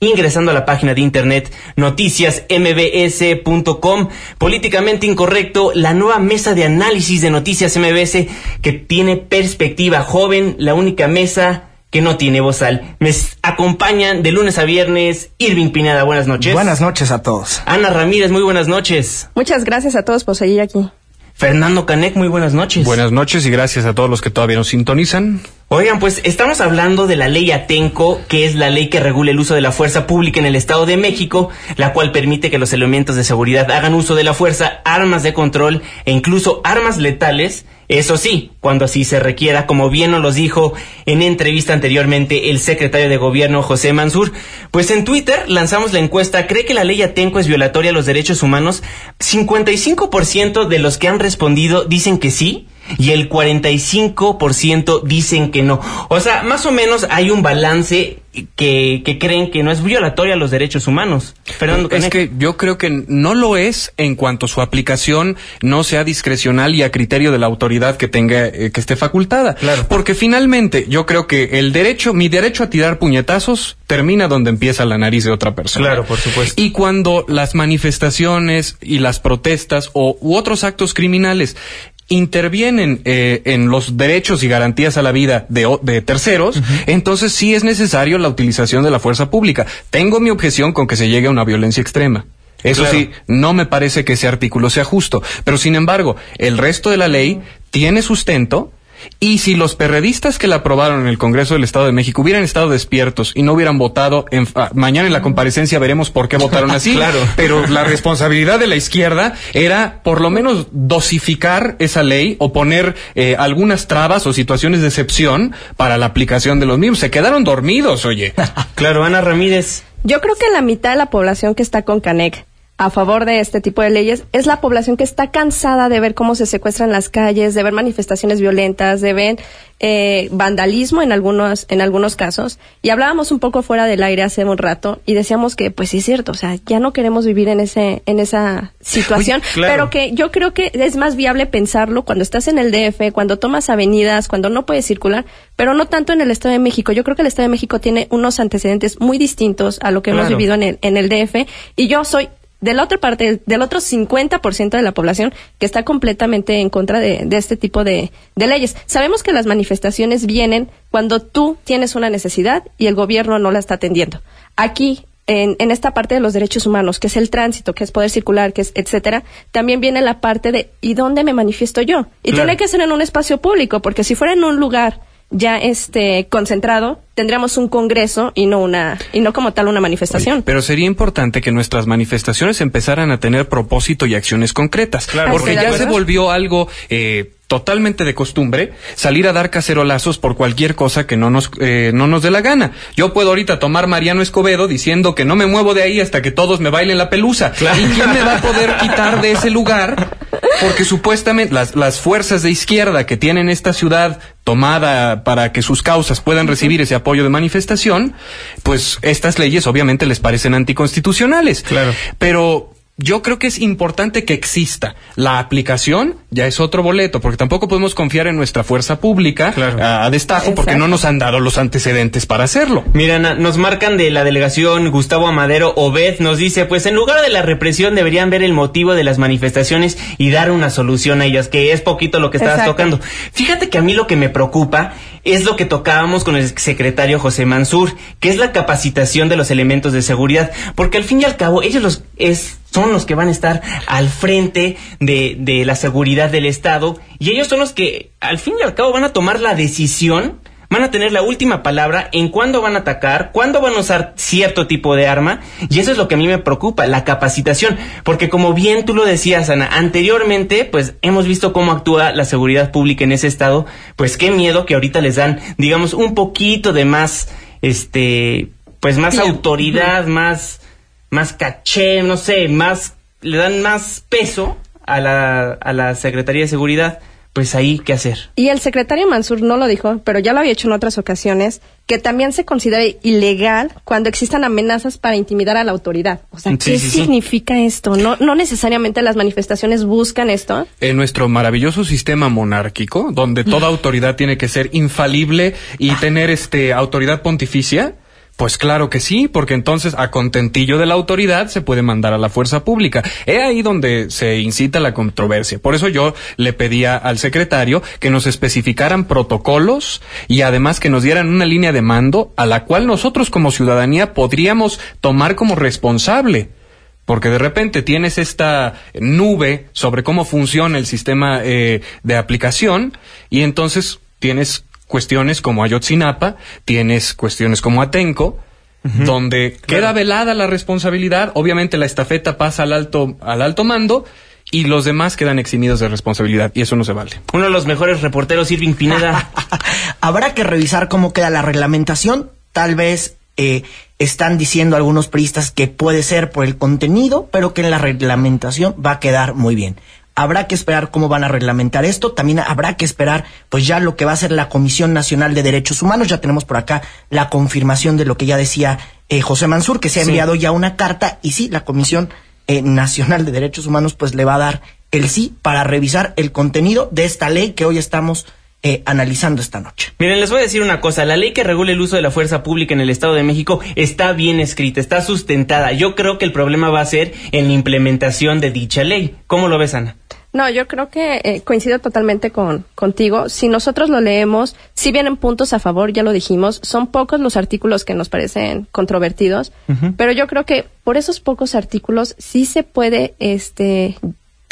Speaker 2: ingresando a la página de internet noticiasmbs.com. Políticamente incorrecto, la nueva mesa de análisis de Noticias MBS que tiene perspectiva joven, la única mesa que no tiene bozal. Me acompañan de lunes a viernes Irving Pineda, buenas noches.
Speaker 3: Buenas noches a todos.
Speaker 2: Ana Ramírez, muy buenas noches.
Speaker 4: Muchas gracias a todos por seguir aquí.
Speaker 2: Fernando Canek, muy buenas noches.
Speaker 5: Buenas noches y gracias a todos los que todavía nos sintonizan.
Speaker 2: Oigan, pues estamos hablando de la ley Atenco, que es la ley que regula el uso de la fuerza pública en el Estado de México, la cual permite que los elementos de seguridad hagan uso de la fuerza, armas de control e incluso armas letales eso sí, cuando así se requiera, como bien nos los dijo en entrevista anteriormente el secretario de Gobierno José Mansur, pues en Twitter lanzamos la encuesta, ¿cree que la ley Atenco es violatoria a los derechos humanos? 55% de los que han respondido dicen que sí y el 45% dicen que no. O sea, más o menos hay un balance que, que creen que no es violatoria a los derechos humanos.
Speaker 5: Fernando es que yo creo que no lo es en cuanto su aplicación no sea discrecional y a criterio de la autoridad que tenga eh, que esté facultada.
Speaker 2: Claro.
Speaker 5: Porque finalmente yo creo que el derecho, mi derecho a tirar puñetazos termina donde empieza la nariz de otra persona.
Speaker 2: Claro, por supuesto.
Speaker 5: Y cuando las manifestaciones y las protestas o u otros actos criminales intervienen eh, en los derechos y garantías a la vida de, de terceros, entonces sí es necesario la utilización de la fuerza pública. Tengo mi objeción con que se llegue a una violencia extrema. Eso sí, no me parece que ese artículo sea justo. Pero sin embargo, el resto de la ley tiene sustento y si los perredistas que la aprobaron en el Congreso del Estado de México hubieran estado despiertos y no hubieran votado, en, ah, mañana en la comparecencia veremos por qué votaron [laughs] así.
Speaker 2: claro.
Speaker 5: Pero la responsabilidad de la izquierda era por lo menos dosificar esa ley o poner eh, algunas trabas o situaciones de excepción para la aplicación de los mismos. Se quedaron dormidos, oye. [laughs]
Speaker 2: claro, Ana Ramírez.
Speaker 4: Yo creo que la mitad de la población que está con Canec a favor de este tipo de leyes es la población que está cansada de ver cómo se secuestran las calles, de ver manifestaciones violentas, de ver eh, vandalismo en algunos en algunos casos. Y hablábamos un poco fuera del aire hace un rato y decíamos que pues sí es cierto, o sea, ya no queremos vivir en ese en esa [laughs] situación, pero que yo creo que es más viable pensarlo cuando estás en el DF, cuando tomas avenidas, cuando no puedes circular, pero no tanto en el Estado de México. Yo creo que el Estado de México tiene unos antecedentes muy distintos a lo que hemos vivido en el, en el DF y yo soy de la otra parte, del otro 50% de la población que está completamente en contra de, este tipo de, leyes. Sabemos que las manifestaciones vienen cuando tú tienes una necesidad y el gobierno no la está atendiendo. Aquí, en, en, esta parte de los derechos humanos, que es el tránsito, que es poder circular, que es etcétera, también viene la parte de ¿y dónde me manifiesto yo? Y tiene que ser en un espacio público, porque si fuera en un lugar ya este concentrado, tendríamos un congreso y no una y no como tal una manifestación.
Speaker 5: pero sería importante que nuestras manifestaciones empezaran a tener propósito y acciones concretas,
Speaker 2: claro,
Speaker 5: porque ya se volvió algo eh, totalmente de costumbre salir a dar cacerolazos por cualquier cosa que no nos eh, no nos dé la gana. Yo puedo ahorita tomar Mariano Escobedo diciendo que no me muevo de ahí hasta que todos me bailen la pelusa. ¿Y quién me va a poder quitar de ese lugar? Porque supuestamente las, las fuerzas de izquierda que tienen esta ciudad tomada para que sus causas puedan recibir ese apoyo de manifestación, pues estas leyes obviamente les parecen anticonstitucionales.
Speaker 2: Claro.
Speaker 5: Pero yo creo que es importante que exista. La aplicación ya es otro boleto, porque tampoco podemos confiar en nuestra fuerza pública a, destajo, porque no nos han dado los antecedentes para hacerlo.
Speaker 2: Mira, nos marcan de la delegación Gustavo Amadero Obed, nos dice, pues en lugar de la represión deberían ver el motivo de las manifestaciones y dar una solución a ellas, que es poquito lo que estabas tocando. Fíjate que a mí lo que me preocupa es lo que tocábamos con el secretario José Mansur, que es la capacitación de los elementos de seguridad, porque al fin y al cabo ellos los es son los que van a estar al frente de, de la seguridad del Estado. Y ellos son los que al fin y al cabo van a tomar la decisión van a tener la última palabra en cuándo van a atacar, cuándo van a usar cierto tipo de arma, y eso es lo que a mí me preocupa, la capacitación, porque como bien tú lo decías, Ana, anteriormente, pues hemos visto cómo actúa la seguridad pública en ese estado, pues qué miedo que ahorita les dan, digamos, un poquito de más, este, pues más autoridad, más más caché, no sé, más, le dan más peso a la, a la Secretaría de Seguridad, pues ahí, ¿qué hacer?
Speaker 4: Y el secretario Mansur no lo dijo, pero ya lo había hecho en otras ocasiones, que también se considera ilegal cuando existan amenazas para intimidar a la autoridad. O sea, ¿qué significa esto? No, no necesariamente las manifestaciones buscan esto.
Speaker 5: En nuestro maravilloso sistema monárquico, donde toda autoridad tiene que ser infalible y tener este autoridad pontificia, pues claro que sí, porque entonces a contentillo de la autoridad se puede mandar a la fuerza pública. He ahí donde se incita la controversia. Por eso yo le pedía al secretario que nos especificaran protocolos y además que nos dieran una línea de mando a la cual nosotros como ciudadanía podríamos tomar como responsable. Porque de repente tienes esta nube sobre cómo funciona el sistema eh, de aplicación y entonces tienes cuestiones como Ayotzinapa, tienes cuestiones como Atenco, donde queda velada la responsabilidad, obviamente la estafeta pasa al alto, al alto mando, y los demás quedan eximidos de responsabilidad y eso no se vale.
Speaker 2: Uno de los mejores reporteros, Irving Pineda. [laughs]
Speaker 3: Habrá que revisar cómo queda la reglamentación. Tal vez eh, están diciendo algunos priistas que puede ser por el contenido, pero que en la reglamentación va a quedar muy bien. Habrá que esperar cómo van a reglamentar esto. También habrá que esperar, pues ya lo que va a ser la Comisión Nacional de Derechos Humanos. Ya tenemos por acá la confirmación de lo que ya decía eh, José Mansur, que se ha enviado ya una carta. Y sí, la Comisión eh, Nacional de Derechos Humanos, pues le va a dar el sí para revisar el contenido de esta ley que hoy estamos eh, analizando esta noche.
Speaker 2: Miren, les voy a decir una cosa, la ley que regula el uso de la fuerza pública en el Estado de México está bien escrita, está sustentada. Yo creo que el problema va a ser en la implementación de dicha ley. ¿Cómo lo ves, Ana?
Speaker 4: No, yo creo que eh, coincido totalmente con contigo. Si nosotros lo leemos, si vienen puntos a favor, ya lo dijimos, son pocos los artículos que nos parecen controvertidos, pero yo creo que por esos pocos artículos sí se puede este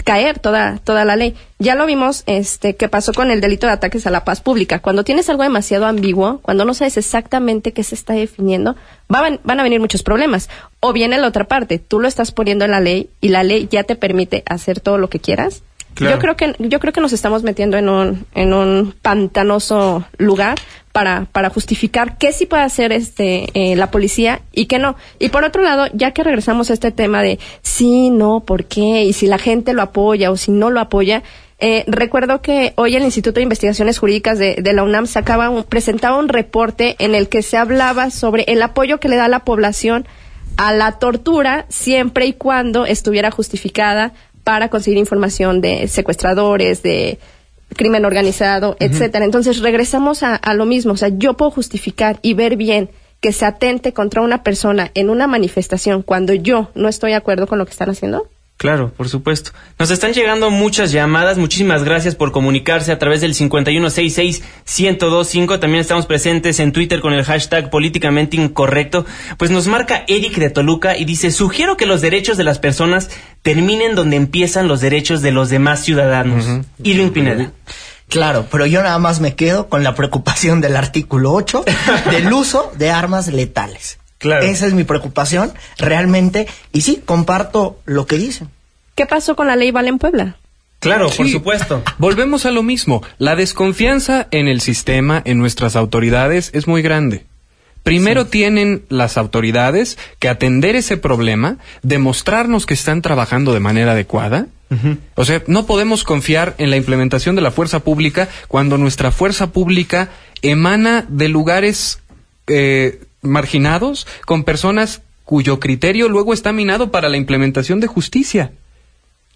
Speaker 4: caer toda, toda la ley. Ya lo vimos este, que pasó con el delito de ataques a la paz pública. Cuando tienes algo demasiado ambiguo, cuando no sabes exactamente qué se está definiendo, van, van a venir muchos problemas. O viene la otra parte, tú lo estás poniendo en la ley y la ley ya te permite hacer todo lo que quieras. Yo creo que yo creo que nos estamos metiendo en un en un pantanoso lugar para, para justificar qué sí puede hacer este eh, la policía y qué no. Y por otro lado, ya que regresamos a este tema de sí, no, por qué, y si la gente lo apoya o si no lo apoya, eh, recuerdo que hoy el Instituto de Investigaciones Jurídicas de, la UNAM sacaba un, presentaba un reporte en el que se hablaba sobre el apoyo que le da la población a la tortura siempre y cuando estuviera justificada para conseguir información de secuestradores, de crimen organizado, etcétera. Entonces regresamos a, a, lo mismo, o sea, yo puedo justificar y ver bien que se atente contra una persona en una manifestación cuando yo no estoy de acuerdo con lo que están haciendo.
Speaker 2: Claro, por supuesto. Nos están llegando muchas llamadas. Muchísimas gracias por comunicarse a través del 5166-1025. También estamos presentes en Twitter con el hashtag políticamente incorrecto. Pues nos marca Eric de Toluca y dice, sugiero que los derechos de las personas terminen donde empiezan los derechos de los demás ciudadanos. Irving Pineda.
Speaker 3: Claro, pero yo nada más me quedo con la preocupación del artículo 8 [laughs] del uso de armas letales.
Speaker 2: Claro.
Speaker 3: Esa es mi preocupación, realmente. Y sí, comparto lo que dicen.
Speaker 4: ¿Qué pasó con la ley Vale en Puebla?
Speaker 2: Claro, sí. por supuesto.
Speaker 5: Volvemos a lo mismo. La desconfianza en el sistema, en nuestras autoridades, es muy grande. Primero sí. tienen las autoridades que atender ese problema, demostrarnos que están trabajando de manera adecuada. Uh -huh. O sea, no podemos confiar en la implementación de la fuerza pública cuando nuestra fuerza pública emana de lugares eh, marginados con personas cuyo criterio luego está minado para la implementación de justicia.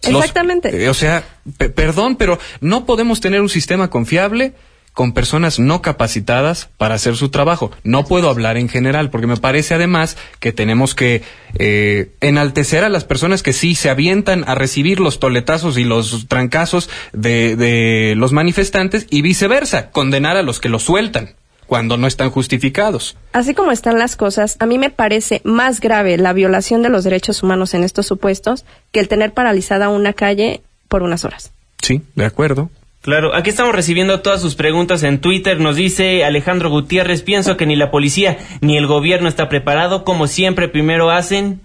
Speaker 4: Exactamente.
Speaker 5: Eh, o sea, perdón, pero no podemos tener un sistema confiable con personas no capacitadas para hacer su trabajo. No puedo hablar en general, porque me parece además que tenemos que eh, enaltecer a las personas que sí se avientan a recibir los toletazos y los trancazos de, de los manifestantes y viceversa, condenar a los que los sueltan cuando no están justificados.
Speaker 4: Así como están las cosas, a mí me parece más grave la violación de los derechos humanos en estos supuestos que el tener paralizada una calle por unas horas.
Speaker 5: Sí, de acuerdo.
Speaker 2: Claro, aquí estamos recibiendo todas sus preguntas en Twitter. Nos dice Alejandro Gutiérrez, pienso que ni la policía ni el gobierno está preparado. Como siempre, primero hacen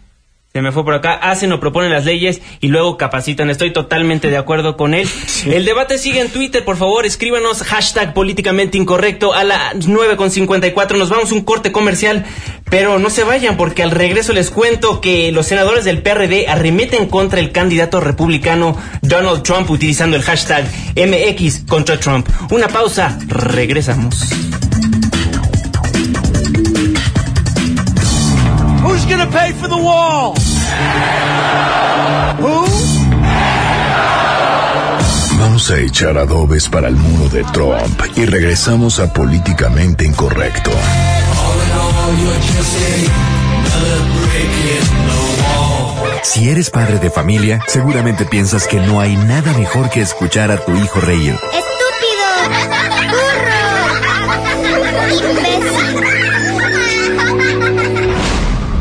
Speaker 2: se me fue por acá, hacen o proponen las leyes y luego capacitan. Estoy totalmente de acuerdo con él. Sí. El debate sigue en Twitter, por favor, escríbanos hashtag políticamente incorrecto a las 9.54. Nos vamos a un corte comercial, pero no se vayan porque al regreso les cuento que los senadores del PRD arremeten contra el candidato republicano Donald Trump utilizando el hashtag MX contra Trump. Una pausa, regresamos.
Speaker 11: Who's gonna pay for the wall? Who?
Speaker 1: Vamos a echar adobes para el muro de Trump y regresamos a Políticamente Incorrecto.
Speaker 12: Si eres padre de familia, seguramente piensas que no hay nada mejor que escuchar a tu hijo reír.
Speaker 13: ¡Estúpido!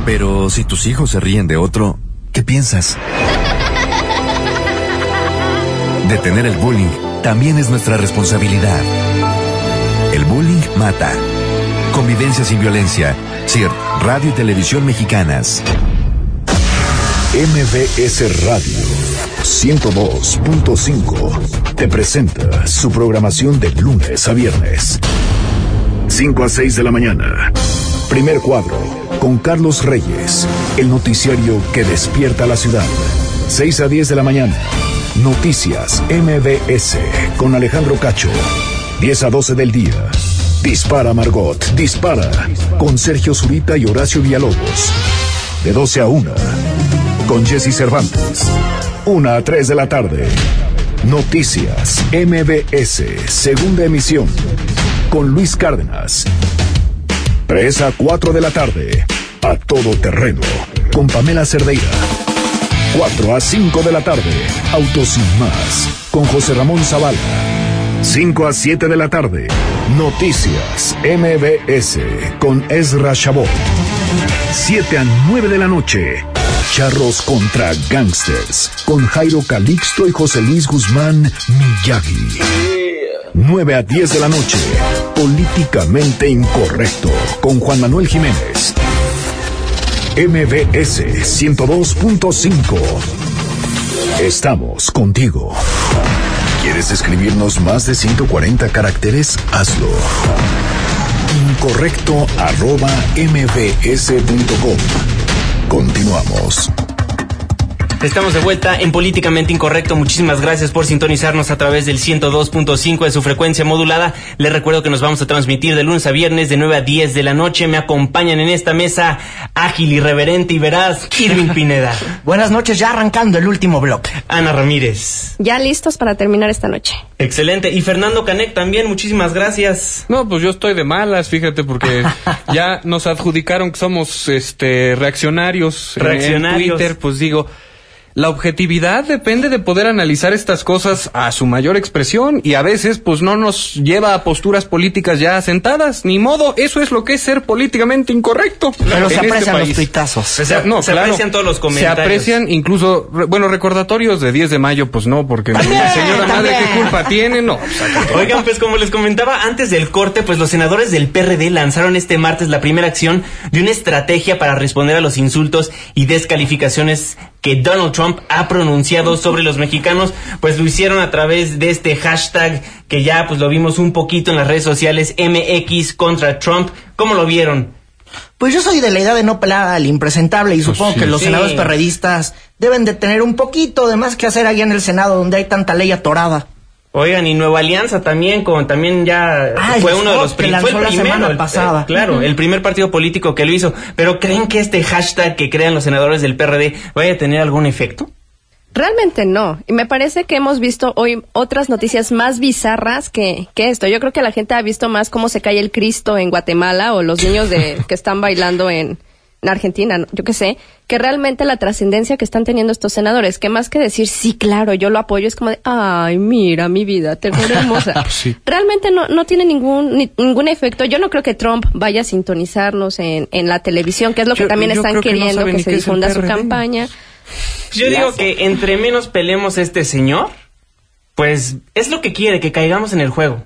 Speaker 12: Pero si tus hijos se ríen de otro, ¿qué piensas? Detener el bullying también es nuestra responsabilidad. El bullying mata. Convivencia sin violencia. CIR, Radio y Televisión Mexicanas.
Speaker 1: MBS Radio 102.5 te presenta su programación de lunes a viernes. 5 a 6 de la mañana. Primer cuadro con Carlos Reyes, el noticiario que despierta la ciudad. 6 a 10 de la mañana. Noticias MBS con Alejandro Cacho. 10 a 12 del día. Dispara Margot, dispara. Con Sergio Zurita y Horacio Villalobos. De 12 a 1. Con Jesse Cervantes. 1 a 3 de la tarde. Noticias MBS, segunda emisión. Con Luis Cárdenas. 3 a 4 de la tarde. A todo terreno. Con Pamela Cerdeira. 4 a 5 de la tarde. Autos sin más. Con José Ramón Zavala. 5 a 7 de la tarde. Noticias MBS con Ezra Shabot. 7 a 9 de la noche. Charros contra Gangsters con Jairo Calixto y José Luis Guzmán Miyagi. 9 a 10 de la noche. Políticamente incorrecto con Juan Manuel Jiménez. MBS 102.5. Estamos contigo. ¿Quieres escribirnos más de 140 caracteres? Hazlo. Incorrecto arroba mbs.com. Continuamos.
Speaker 2: Estamos de vuelta en Políticamente Incorrecto. Muchísimas gracias por sintonizarnos a través del 102.5 de su frecuencia modulada. Les recuerdo que nos vamos a transmitir de lunes a viernes de 9 a 10 de la noche. Me acompañan en esta mesa ágil, irreverente y veraz Irving Pineda. [laughs]
Speaker 3: Buenas noches, ya arrancando el último bloque.
Speaker 2: Ana Ramírez.
Speaker 4: Ya listos para terminar esta noche.
Speaker 2: Excelente. Y Fernando Canek también, muchísimas gracias.
Speaker 5: No, pues yo estoy de malas, fíjate, porque [laughs] ya nos adjudicaron que somos este reaccionarios, en-
Speaker 2: Reaccionarios.
Speaker 5: en Twitter, pues digo, la objetividad depende de poder analizar estas cosas a su mayor expresión y a veces pues no nos lleva a posturas políticas ya asentadas, ni modo, eso es lo que es ser políticamente incorrecto.
Speaker 3: Pero se
Speaker 5: este
Speaker 3: aprecian los
Speaker 5: país.
Speaker 3: tuitazos.
Speaker 2: Se- se aprecian todos los comentarios.
Speaker 5: Se aprecian incluso, re- bueno, recordatorios de 10 de mayo, pues no, porque [laughs] señora madre, ¿qué culpa tiene? No.
Speaker 2: Oigan, pues como les comentaba antes del corte, pues los senadores del PRD lanzaron este martes la primera acción de una estrategia para responder a los insultos y descalificaciones que Donald Trump ha pronunciado sobre los mexicanos, pues lo hicieron a través de este hashtag que ya pues lo vimos un poquito en las redes sociales MX contra Trump. ¿Cómo lo vieron?
Speaker 3: Pues yo soy de la idea de no pelar al impresentable y supongo
Speaker 5: sí.
Speaker 3: que los
Speaker 2: Sí.
Speaker 3: senadores perredistas deben de tener un poquito de más que hacer allá en el Senado donde hay tanta ley atorada.
Speaker 2: Oigan, y Nueva Alianza también, como también ya
Speaker 3: Ah,
Speaker 2: fue uno de los
Speaker 3: que lanzó
Speaker 2: fue el
Speaker 3: la
Speaker 2: primero,
Speaker 3: semana
Speaker 2: el-
Speaker 3: pasada.
Speaker 2: eh, claro, el primer partido político que lo hizo. Pero ¿creen que este hashtag que crean los senadores del PRD vaya a tener algún efecto?
Speaker 4: Realmente no. Y me parece que hemos visto hoy otras noticias más bizarras que, que esto. Yo creo que la gente ha visto más cómo se cae el Cristo en Guatemala o los niños de, que están bailando en, en Argentina, ¿no? yo qué sé, que realmente la trascendencia que están teniendo estos senadores, que más que decir, sí, claro, yo lo apoyo, es como de, ay, mira mi vida, te veo [laughs] hermosa.
Speaker 5: Sí.
Speaker 4: Realmente no, no tiene ningún, ni- ningún efecto. Yo no creo que Trump vaya a sintonizarnos en, en la televisión, que es lo que
Speaker 5: Yo-
Speaker 4: también
Speaker 5: yo
Speaker 4: están
Speaker 5: que no
Speaker 4: queriendo que,
Speaker 5: ni
Speaker 4: se difunda su campaña.
Speaker 2: Yo
Speaker 4: Ya
Speaker 2: digo
Speaker 4: sé.
Speaker 2: que entre menos pelemos a este señor, pues es lo que quiere, que caigamos en el juego.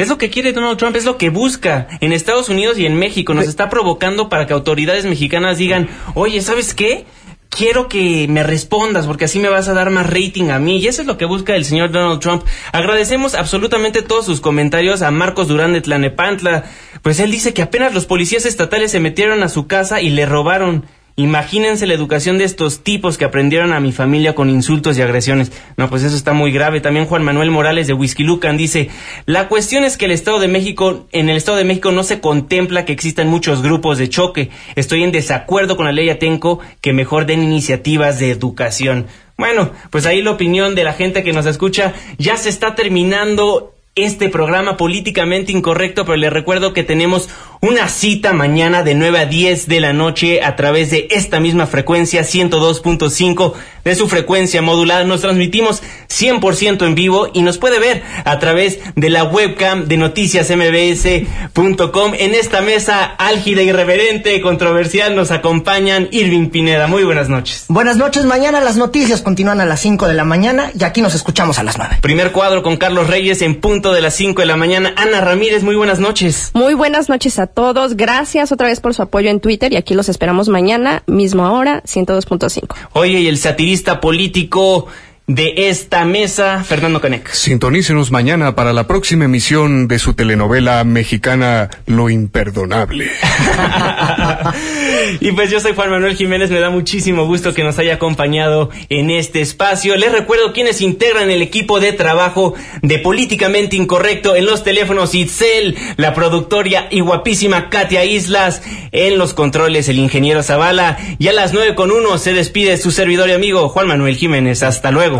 Speaker 2: Es lo que quiere Donald Trump, es lo que busca en Estados Unidos y en México. Nos está provocando para que autoridades mexicanas digan, oye, ¿sabes qué? Quiero que me respondas porque así me vas a dar más rating a mí. Y eso es lo que busca el señor Donald Trump. Agradecemos absolutamente todos sus comentarios a Marcos Durán de Tlanepantla. Pues él dice que apenas los policías estatales se metieron a su casa y le robaron. Imagínense la educación de estos tipos que aprendieron a mi familia con insultos y agresiones. No, pues eso está muy grave. También Juan Manuel Morales de Whisky Lucan dice, la cuestión es que el Estado de México, en el Estado de México no se contempla que existan muchos grupos de choque. Estoy en desacuerdo con la ley Atenco que mejor den iniciativas de educación. Bueno, pues ahí la opinión de la gente que nos escucha. Ya se está terminando este programa políticamente incorrecto, pero les recuerdo que tenemos una cita mañana de 9 a 10 de la noche a través de esta misma frecuencia 102.5 de su frecuencia modulada. Nos transmitimos 100% en vivo y nos puede ver a través de la webcam de noticiasmbs.com. En esta mesa álgida, irreverente, controversial nos acompañan Irving Pineda. Muy buenas noches.
Speaker 3: Buenas noches, mañana las noticias continúan a las 5 de la mañana y aquí nos escuchamos a las 9.
Speaker 2: Primer cuadro con Carlos Reyes en punto de las 5 de la mañana. Ana Ramírez, muy buenas noches.
Speaker 4: Muy buenas noches a todos. Gracias otra vez por su apoyo en Twitter y aquí los esperamos mañana, mismo hora, 102.5.
Speaker 2: Oye, y el satirista político de esta mesa, Fernando Caneca.
Speaker 5: Sintonícenos mañana para la próxima emisión de su telenovela mexicana Lo Imperdonable. [laughs]
Speaker 2: y pues yo soy Juan Manuel Jiménez, me da muchísimo gusto que nos haya acompañado en este espacio. Les recuerdo quienes integran el equipo de trabajo de Políticamente Incorrecto en los teléfonos Itzel, la productora y guapísima Katia Islas, en los controles el ingeniero Zavala y a las nueve con uno se despide su servidor y amigo Juan Manuel Jiménez. Hasta luego.